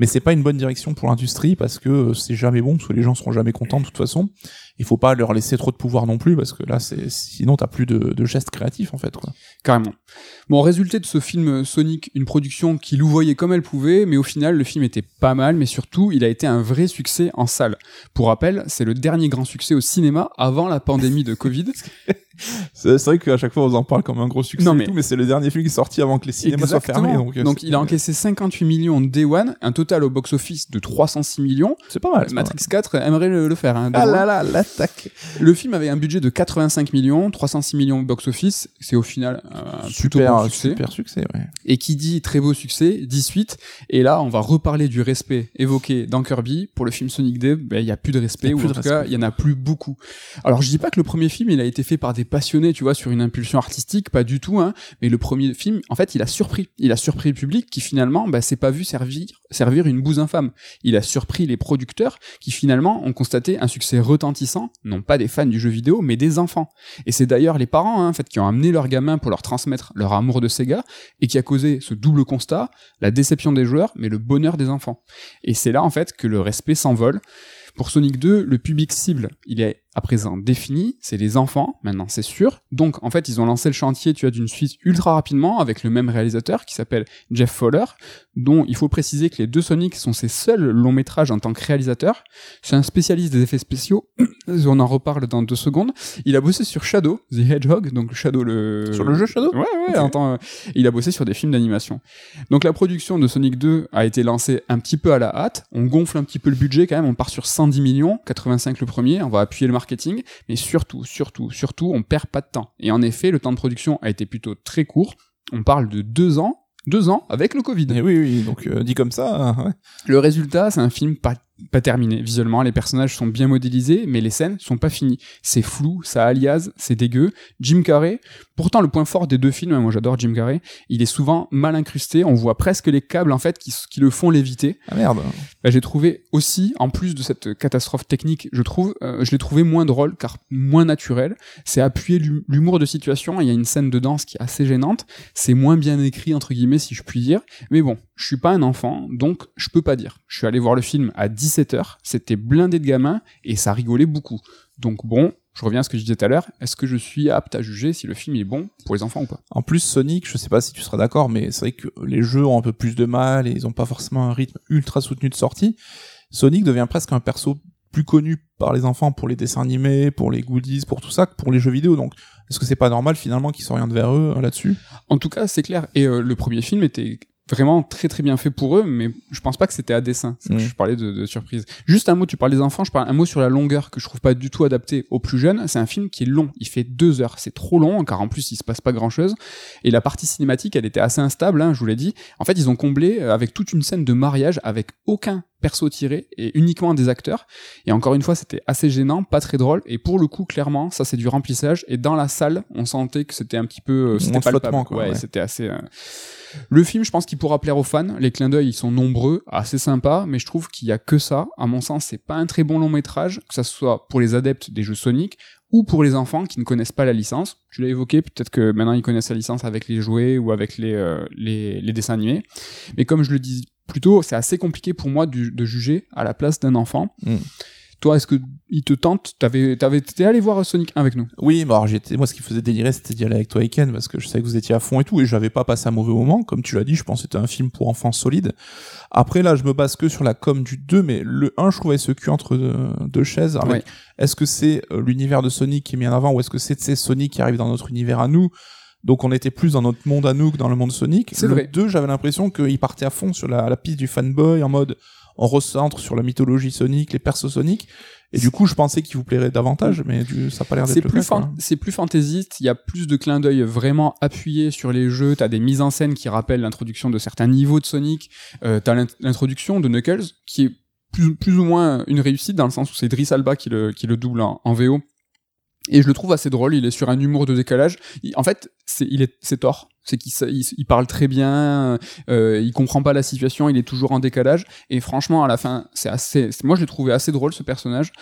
Mais c'est pas une bonne direction pour l'industrie parce que c'est jamais bon, parce que les gens seront jamais contents de toute façon. Il faut pas leur laisser trop de pouvoir non plus parce que là, c'est sinon t'as plus de, de gestes créatifs en fait. Quoi. Carrément. Bon, résultat de ce film Sonic, une production qui louvoyait comme elle pouvait, mais au final, le film était pas mal, mais surtout, il a été un vrai succès en salle. Pour rappel, c'est le dernier grand succès au cinéma avant la pandémie de Covid. *laughs* C'est vrai qu'à chaque fois on en parle comme un gros succès Non, et mais- tout, mais c'est le dernier film qui est sorti avant que les cinémas soient Exactement. fermés. Donc, euh, Donc il a encaissé 58 millions de Day One, un total au box-office de 306 millions. C'est pas mal. c'est pas Matrix 4 aimerait le, le faire. Hein. Ah là là, l'attaque. Le film avait un budget de 85 millions, 306 millions au box-office. C'est au final un plutôt Super, bon succès. super succès, ouais. Et qui dit très beau succès, 18. Et là, on va reparler du respect évoqué dans Kirby. Pour le film Sonic 2, ben, il y a plus de respect, ou en tout cas, il y en a plus beaucoup. Alors, je dis pas que le premier film, il a été fait par des passionnés, tu vois, sur une impulsion artistique, pas du tout, hein. Mais le premier film, en fait, il a surpris. Il a surpris le public qui finalement, ben, s'est pas vu servir, servir une bouse infâme. Il a surpris les producteurs qui finalement ont constaté un succès retentissant, non pas des fans du jeu vidéo, mais des enfants. Et c'est d'ailleurs les parents, hein, en fait, qui ont amené leurs gamins pour leur transmettre leur amour de Sega et qui a causé ce double constat, la déception des joueurs, mais le bonheur des enfants. Et c'est là, en fait, que le respect s'envole. Pour Sonic 2, le public cible, il est à présent défini, c'est les enfants, maintenant c'est sûr. Donc en fait, ils ont lancé le chantier, tu as d'une suite ultra rapidement avec le même réalisateur qui s'appelle Jeff Fowler, dont il faut préciser que les deux Sonic sont ses seuls longs métrages en tant que réalisateur. C'est un spécialiste des effets spéciaux, *coughs* on en reparle dans deux secondes. Il a bossé sur Shadow, The Hedgehog, donc Shadow le... Sur le jeu Shadow Ouais, ouais, en tant- il a bossé sur des films d'animation. Donc la production de Sonic 2 a été lancée un petit peu à la hâte. On gonfle un petit peu le budget quand même. On part sur 110 millions, 85 le premier. On va appuyer le marketing, mais surtout, surtout, surtout, on perd pas de temps. Et en effet, le temps de production a été plutôt très court. On parle de deux ans, deux ans avec le Covid. Et oui, oui, donc euh, dit comme ça, *laughs* ouais. Le résultat, c'est un film pas, pas terminé. Visuellement, les personnages sont bien modélisés, mais les scènes sont pas finies. C'est flou, ça aliase, c'est dégueu. Jim Carrey, pourtant le point fort des deux films, hein, moi j'adore Jim Carrey, il est souvent mal incrusté, on voit presque les câbles en fait qui, qui le font léviter. Ah merde. Bah, j'ai trouvé aussi, en plus de cette catastrophe technique, je trouve, euh, je l'ai trouvé moins drôle car moins naturel. C'est appuyer l'hu- l'humour de situation. Il y a une scène de danse qui est assez gênante. C'est moins bien écrit entre guillemets si je puis dire. Mais bon, je suis pas un enfant, donc je peux pas dire. Je suis allé voir le film à 17h. C'était blindé de gamins et ça rigolait beaucoup. Donc bon. Je reviens à ce que je disais tout à l'heure. Est-ce que je suis apte à juger si le film est bon pour les enfants ou pas? En plus, Sonic, je sais pas si tu seras d'accord, mais c'est vrai que les jeux ont un peu plus de mal et ils ont pas forcément un rythme ultra soutenu de sortie. Sonic devient presque un perso plus connu par les enfants pour les dessins animés, pour les goodies, pour tout ça, que pour les jeux vidéo. Donc, est-ce que c'est pas normal finalement qu'ils s'orientent vers eux là-dessus? En tout cas, c'est clair. Et euh, le premier film était vraiment très très bien fait pour eux, mais je pense pas que c'était à dessein. Je parlais de, de surprise. Juste un mot, tu parles des enfants, je parle un mot sur la longueur que je trouve pas du tout adapté aux plus jeunes. C'est un film qui est long, il fait deux heures, c'est trop long, car en plus il se passe pas grand chose. Et la partie cinématique, elle était assez instable, hein, je vous l'ai dit. En fait, ils ont comblé euh, avec toute une scène de mariage avec aucun perso tiré et uniquement des acteurs. Et encore une fois, c'était assez gênant, pas très drôle. Et pour le coup, clairement, ça c'est du remplissage. Et dans la salle, on sentait que c'était un petit peu, euh, c'était palpable. flottement, quoi, ouais, ouais. c'était assez. euh, Le film, je pense qu'il pourra plaire aux fans. Les clins d'œil, ils sont nombreux, assez sympas, mais je trouve qu'il y a que ça. À mon sens, c'est pas un très bon long métrage, que ça soit pour les adeptes des jeux Sonic ou pour les enfants qui ne connaissent pas la licence. Tu l'as évoqué, peut-être que maintenant ils connaissent la licence avec les jouets ou avec les, euh, les, dessins animés. Mais comme je le dis plus tôt, c'est assez compliqué pour moi de, de juger à la place d'un enfant. Mm. Toi, est-ce que il te tente? T'avais, t'avais, t'es allé voir Sonic 1 avec nous? Oui, mais alors j'étais, moi ce qui faisait délirer, c'était d'y aller avec toi et Ken, parce que je savais que vous étiez à fond et tout, et j'avais pas passé un mauvais moment. Comme tu l'as dit, je pense que c'était un film pour enfants solide. Après, là, je me base que sur la com du 2, mais le 1, je trouvais ce cul entre deux, deux chaises. avec- Ouais. Est-ce que c'est euh, l'univers de Sonic qui est mis en avant, ou est-ce que c'est, c'est Sonic qui arrive dans notre univers à nous? Donc on était plus dans notre monde à nous que dans le monde Sonic. C'est le vrai. 2, j'avais l'impression qu'il partait à fond sur la, la piste du fanboy, en mode on recentre sur la mythologie Sonic, les persos Sonic. Et du coup, je pensais qu'il vous plairait davantage, mais du, ça a pas l'air d'être C'est le plus, cas, quoi. fan- c'est plus fantaisiste, il y a plus de clins d'œil vraiment appuyés sur les jeux, t'as des mises en scène qui rappellent l'introduction de certains niveaux de Sonic, euh, t'as l'int- l'introduction de Knuckles, qui est plus, plus ou moins une réussite, dans le sens où c'est Driss Alba qui le, qui le double en, en VO. Et je le trouve assez drôle, il est sur un humour de décalage. En fait, c'est, il est, c'est tort. C'est qu'il il, il parle très bien, euh, il comprend pas la situation, il est toujours en décalage. Et franchement, à la fin, c'est assez. moi, je l'ai trouvé assez drôle ce personnage.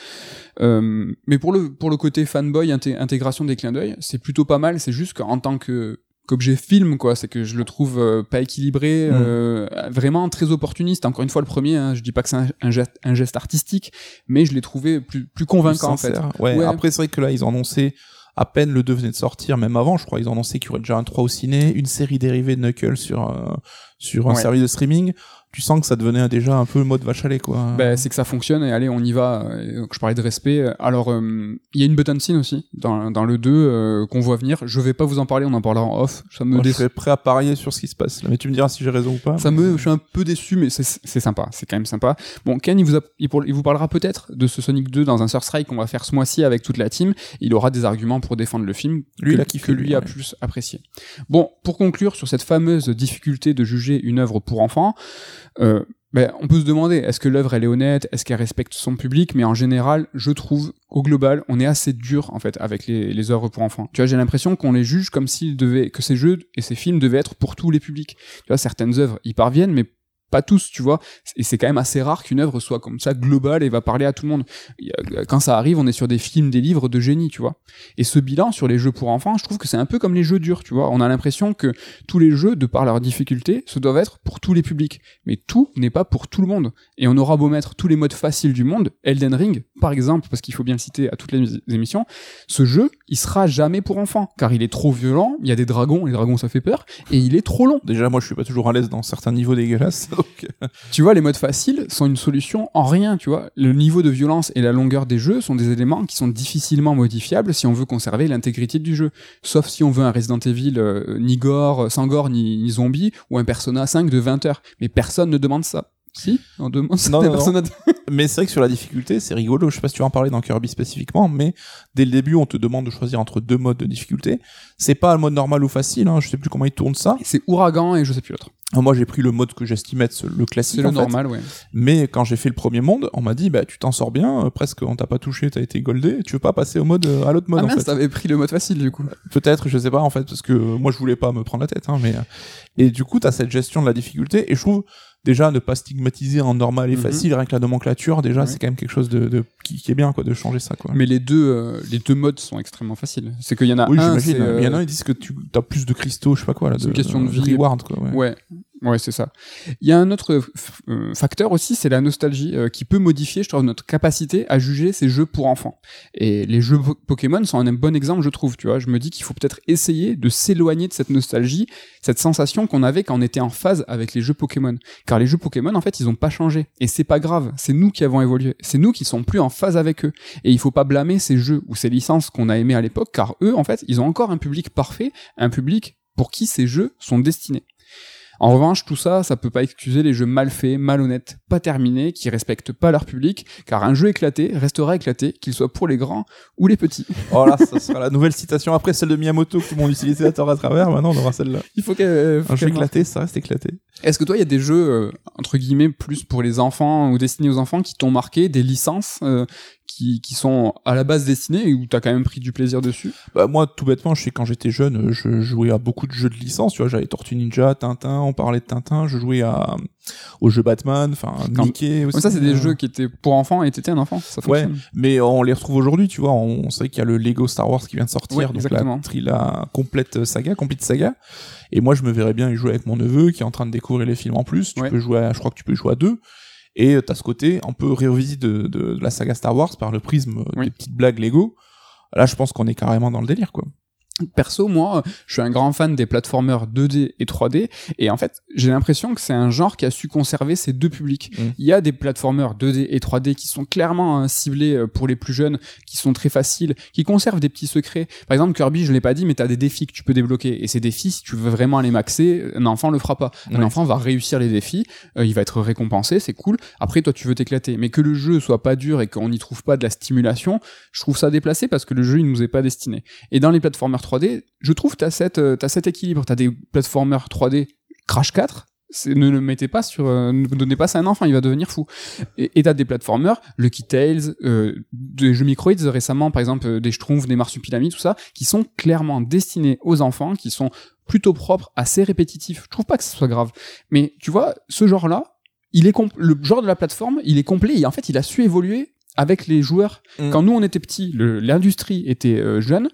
Euh, mais pour le pour le côté fanboy, inté- intégration des clins d'œil, c'est plutôt pas mal. C'est juste qu'en tant que qu'objet film, quoi, c'est que je le trouve euh, pas équilibré, Mm. euh, vraiment très opportuniste. Encore une fois, le premier, hein, je dis pas que c'est un, un geste, un geste artistique, mais je l'ai trouvé plus plus convaincant en fait. Ouais, Ouais. Après, c'est vrai que là, ils ont annoncé, à peine le 2 venait de sortir, même avant, je crois, ils ont annoncé qu'il y aurait déjà un 3 au ciné, une série dérivée de Knuckles sur, euh, sur un Ouais. service de streaming. Tu sens que ça devenait déjà un peu le mode vache à lait, quoi. Ben, c'est que ça fonctionne et allez, on y va. Et donc, je parlais de respect. Alors, euh, il y a une button scene aussi dans, dans le 2 euh, qu'on voit venir. Je vais pas vous en parler, on en parlera en off. Ça me Moi, je serais prêt à parier sur ce qui se passe. là. Mais tu me diras si j'ai raison ou pas. Ça me, je suis un peu déçu, mais c'est sympa, c'est quand même sympa. Bon, Ken, il vous, a- il, pour- il vous parlera peut-être de ce Sonic 2 dans un Sur Strike qu'on va faire ce mois-ci avec toute la team. Il aura des arguments pour défendre le film Lui, que, kiffé, lui lui, a ouais. plus apprécié. Bon, pour conclure sur cette fameuse difficulté de juger une œuvre pour enfants, euh, ben, on peut se demander est-ce que l'œuvre elle est honnête, est-ce qu'elle respecte son public, mais en général, je trouve au global, on est assez dur en fait avec les, les œuvres pour enfants. Tu vois, j'ai l'impression qu'on les juge comme s'ils devaient, que ces jeux et ces films devaient être pour tous les publics. Tu vois, certaines œuvres y parviennent, mais pas tous, tu vois. Et c'est quand même assez rare qu'une œuvre soit comme ça globale et va parler à tout le monde. A- Quand ça arrive, on est sur des films, des livres de génie, tu vois. Et ce bilan sur les jeux pour enfants, je trouve que c'est un peu comme les jeux durs, tu vois. On a l'impression que tous les jeux, de par leur difficulté, se doivent être pour tous les publics. Mais tout n'est pas pour tout le monde. Et on aura beau mettre tous les modes faciles du monde, Elden Ring, par exemple, parce qu'il faut bien le citer à toutes les émissions, ce jeu, il sera jamais pour enfants. Car il est trop violent, il y a des dragons, les dragons ça fait peur, et il est trop long. Déjà, moi, je suis pas toujours à l'aise dans certains niveaux dégueulasses. *laughs* Donc, euh, Tu vois, les modes faciles sont une solution en rien, tu vois. Le niveau de violence et la longueur des jeux sont des éléments qui sont difficilement modifiables si on veut conserver l'intégrité du jeu. Sauf si on veut un Resident Evil euh, ni gore, euh, sans gore ni, ni zombie, ou un Persona 5 de 20 heures. Mais personne ne demande ça. Si On demande ça Non, non, *laughs* mais c'est vrai que sur la difficulté, c'est rigolo. Je sais pas si tu vas en parler dans Kirby spécifiquement, mais dès le début, on te demande de choisir entre deux modes de difficulté. C'est pas le mode normal ou facile. Hein. Je sais plus comment ils tournent ça. C'est Ouragan et je sais plus l'autre. Moi, j'ai pris le mode que j'estimais être le classique. C'est le en fait. normal, ouais. Mais quand j'ai fait le premier monde, on m'a dit, bah, tu t'en sors bien, euh, presque, on t'a pas touché, t'as été goldé, tu veux pas passer au mode, euh, à l'autre mode, ah en mince, fait. t'avais pris le mode facile du coup. Peut-être, je sais pas, en fait, parce que euh, moi, je voulais pas me prendre la tête, hein, mais, euh, et du coup, t'as cette gestion de la difficulté, et je trouve, déjà, ne pas stigmatiser en normal et Mhm. facile, rien que la nomenclature, déjà, Ouais. c'est quand même quelque chose de, de qui, qui est bien, quoi, de changer ça, quoi. Mais les deux, euh, les deux modes sont extrêmement faciles. C'est qu'il y en a oui, un, euh, Il y en a, ils disent que tu as plus de cristaux, je sais pas quoi, là, de, une question de vie. reward, quoi, ouais. Ouais, ouais, c'est ça. Il y a un autre euh, facteur aussi, c'est la nostalgie, euh, qui peut modifier, je trouve, notre capacité à juger ces jeux pour enfants. Et les jeux po- Pokémon sont un bon exemple, je trouve. Tu vois, je me dis qu'il faut peut-être essayer de s'éloigner de cette nostalgie, cette sensation qu'on avait quand on était en phase avec les jeux Pokémon. Car les jeux Pokémon, en fait, ils ont pas changé. Et c'est pas grave. C'est nous qui avons évolué. C'est nous qui sommes plus en phase avec eux. Et il faut pas blâmer ces jeux ou ces licences qu'on a aimées à l'époque, car eux, en fait, ils ont encore un public parfait, un public pour qui ces jeux sont destinés. En revanche, tout ça, ça peut pas excuser les jeux mal faits, malhonnêtes, pas terminés, qui respectent pas leur public, car un jeu éclaté restera éclaté, qu'il soit pour les grands ou les petits. *laughs* Oh là, ça sera la nouvelle citation après celle de Miyamoto que monde utilisait à travers, maintenant on aura celle-là. Il faut Un jeu éclaté, ça reste éclaté. Est-ce que toi, il y a des jeux, euh, entre guillemets, plus pour les enfants ou destinés aux enfants qui t'ont marqué, des licences euh, qui, qui sont à la base destinées et où t'as quand même pris du plaisir dessus Bah, moi, tout bêtement, je sais quand j'étais jeune, je jouais à beaucoup de jeux de licence, tu vois, j'avais Tortue Ninja, Tintin, on parlait de Tintin, je jouais à, aux jeux Batman, enfin, Mickey aussi. Ça, c'est des jeux qui étaient pour enfants et t'étais un enfant. Ça Ouais, mais on les retrouve aujourd'hui, tu vois, on sait qu'il y a le Lego Star Wars qui vient de sortir, Ouais, donc exactement. la, la complète saga, complete saga. Et moi, je me verrais bien y jouer avec mon neveu qui est en train de découvrir les films en plus. Tu Ouais. peux jouer à, je crois que tu peux jouer à deux. Et euh, t'as ce côté un peu revisite de, de, de la saga Star Wars par le prisme euh, Oui. des petites blagues Lego. Là, je pense qu'on est carrément dans le délire, quoi. Perso, moi, je suis un grand fan des platformers 2D et 3D, et en fait, j'ai l'impression que c'est un genre qui a su conserver ces deux publics. Mm. Il y a des platformers 2D et 3D qui sont clairement hein, ciblés euh, pour les plus jeunes, qui sont très faciles, qui conservent des petits secrets. Par exemple, Kirby, je l'ai pas dit, mais t'as des défis que tu peux débloquer, et ces défis, si tu veux vraiment les maxer, un enfant le fera pas. Un Ouais. enfant va réussir les défis, euh, il va être récompensé, c'est cool. Après, toi, tu veux t'éclater, mais que le jeu soit pas dur et qu'on n'y trouve pas de la stimulation, je trouve ça déplacé parce que le jeu, il nous est pas destiné. Et dans les platformers 3D, je trouve t'as cette euh, t'as cet équilibre. T'as des platformers 3D Crash 4. c'est- Ne le mettez pas sur, euh, ne donnez pas ça à un enfant, il va devenir fou. Et t'as des platformers, Lucky Tales, euh, des jeux Microids récemment, par exemple euh, des Schtroumpfs, des Marsupilami, tout ça, qui sont clairement destinés aux enfants, qui sont plutôt propres, assez répétitifs. Je trouve pas que ce soit grave, mais tu vois, ce genre-là, il est le genre de la plateforme, il est complet et en fait, il a su évoluer avec les joueurs. Mm. Quand nous on était petits, l'industrie était jeune,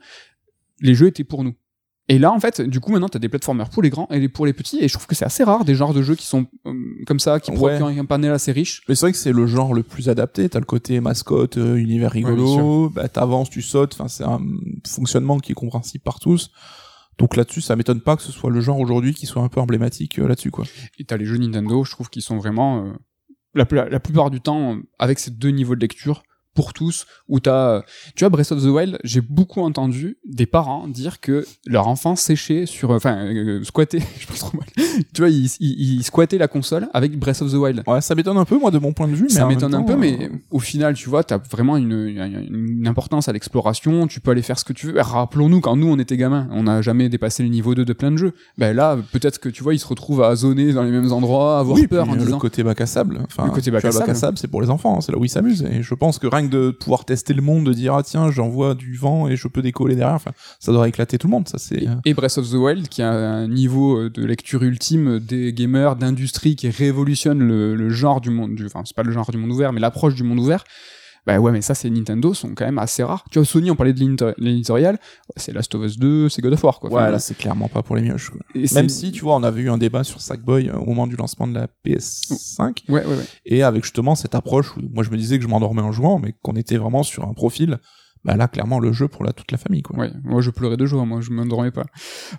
les jeux étaient pour nous. Et là, en fait, du coup, maintenant, t'as des platformers pour les grands et les- pour les petits, et je trouve que c'est assez rare des genres de jeux qui sont euh, comme ça, qui Ouais. provoquent un panel assez riche. Mais c'est vrai que c'est le genre le plus adapté. T'as le côté mascotte, euh, univers rigolo. bah, t'avances, tu sautes. Enfin, c'est un fonctionnement qui est compréhensible par tous. Donc là-dessus, ça m'étonne pas que ce soit le genre aujourd'hui qui soit un peu emblématique euh, là-dessus, quoi. Et t'as les jeux Nintendo, je trouve qu'ils sont vraiment, la, plupart du temps, avec ces deux niveaux de lecture, pour tous, où t'as, tu vois, Breath of the Wild, j'ai beaucoup entendu des parents dire que leur enfant séchait sur, enfin, euh, squattait, *laughs* je pense trop mal. tu vois, ils il, il squattait la console avec Breath of the Wild. Ouais, ça m'étonne un peu, moi, de mon point de vue. mais Ça m'étonne un peu, euh, mais au final, tu vois, t'as vraiment une, une, une importance à l'exploration. Tu peux aller faire ce que tu veux. Rappelons-nous, quand nous, on était gamins, on n'a jamais dépassé le niveau 2 de plein de jeux. Ben là, peut-être que tu vois, ils se retrouvent à zoner dans les mêmes endroits, à avoir oui, peur en euh, disant. le côté bac à sable. Enfin, Le côté bac à sable. c'est pour les enfants, hein, c'est là où ils s'amusent. Et je pense que rien de pouvoir tester le monde, de dire ah tiens, j'envoie du vent et je peux décoller derrière, enfin, ça doit éclater tout le monde. Ça c'est. euh, Et Breath of the Wild, qui a un niveau euh, de lecture ultime des gamers, d'industrie, qui révolutionne le, le genre du monde, du, enfin, c'est pas le genre du monde ouvert, mais l'approche du monde ouvert. Bah ouais, mais ça, c'est Nintendo, sont quand même assez rares. Tu vois, Sony, on parlait de l'éditor- l'éditorial, c'est Last of Us 2, c'est God of War, quoi. Ouais, Enfin, là c'est clairement pas pour les mioches. et Même si, tu vois, on avait eu un débat sur Sackboy euh, au moment du lancement de la PS5, Ouais, ouais, ouais. et avec justement cette approche où moi je me disais que je m'endormais en jouant, mais qu'on était vraiment sur un profil, bah là clairement le jeu pour la, toute la famille, quoi. Ouais, moi je pleurais de joie, moi je m'endormais pas.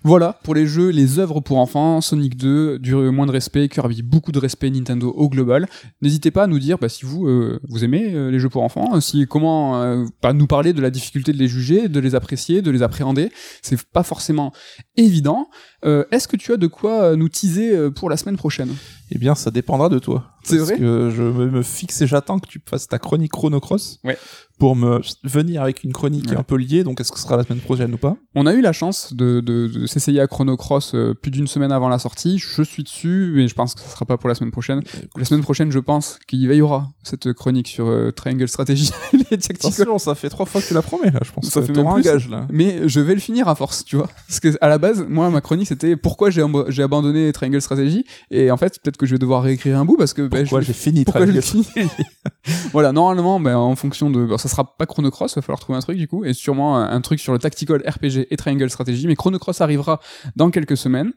Voilà, pour les jeux, les œuvres pour enfants, Sonic 2, du moins de respect, Kirby, beaucoup de respect, Nintendo au global. N'hésitez pas à nous dire bah, si vous euh, vous aimez euh, les jeux pour enfants, si comment euh, pas nous parler de la difficulté de les juger, de les apprécier, de les appréhender. C'est pas forcément évident. Euh, Est-ce que tu as de quoi euh, nous teaser euh, pour la semaine prochaine? Eh bien, ça dépendra de toi. C'est Parce vrai? que je me, me fixe et j'attends que tu fasses ta chronique Chrono Cross. Ouais. Pour me venir avec une chronique Ouais. un peu liée. Donc, est-ce que ce sera la semaine prochaine ou pas? On a eu la chance de, de, de s'essayer à Chrono Cross euh, plus d'une semaine avant la sortie. Je suis dessus, mais je pense que ce sera pas pour la semaine prochaine. La semaine prochaine, je pense qu'il y aura cette chronique sur euh, Triangle Strategy. *laughs* *laughs* Attention, ça fait trois fois que tu la promets là. Je pense Ça que fait même un plus. gage là. Mais je vais le finir à force, tu vois. Parce que à la base, moi, ma chronique, c'était pourquoi j'ai abandonné Triangle Strategy. Et en fait, peut-être que je vais devoir réécrire un bout parce que ben, Pourquoi j'ai fini Triangle fini *laughs* Voilà, normalement, ben, en fonction de... bon, ça sera pas Chrono Cross, va falloir trouver un truc du coup, et sûrement un, un truc sur le Tactical RPG et Triangle Strategy, mais Chrono Cross arrivera dans quelques semaines.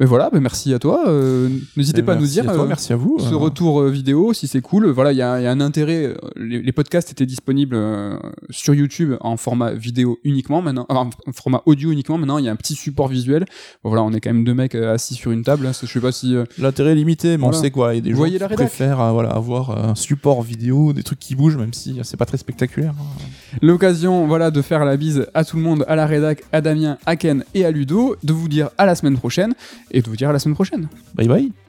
Mais voilà, ben, merci à toi. euh, N'hésitez pas à nous dire... à toi, euh, merci à vous. ce Euh, retour euh, vidéo, si c'est cool, voilà, il y a, il y a un intérêt. Les, les podcasts étaient disponibles euh, sur YouTube en format vidéo uniquement maintenant, enfin, en format audio uniquement. Maintenant, il y a un petit support visuel. Bon, voilà, on est quand même deux mecs euh, assis sur une table. Je sais pas si euh, L'intérêt est limité, mais Voilà. on sait quoi. Il y a des gens qui préfèrent voilà, avoir un support vidéo, des trucs qui bougent, même si c'est pas très spectaculaire. hein. l'occasion, voilà, de faire la bise à tout le monde, à la rédac, à Damien, à Ken et à Ludo, de vous dire à la semaine prochaine et de vous dire à la semaine prochaine. Bye bye.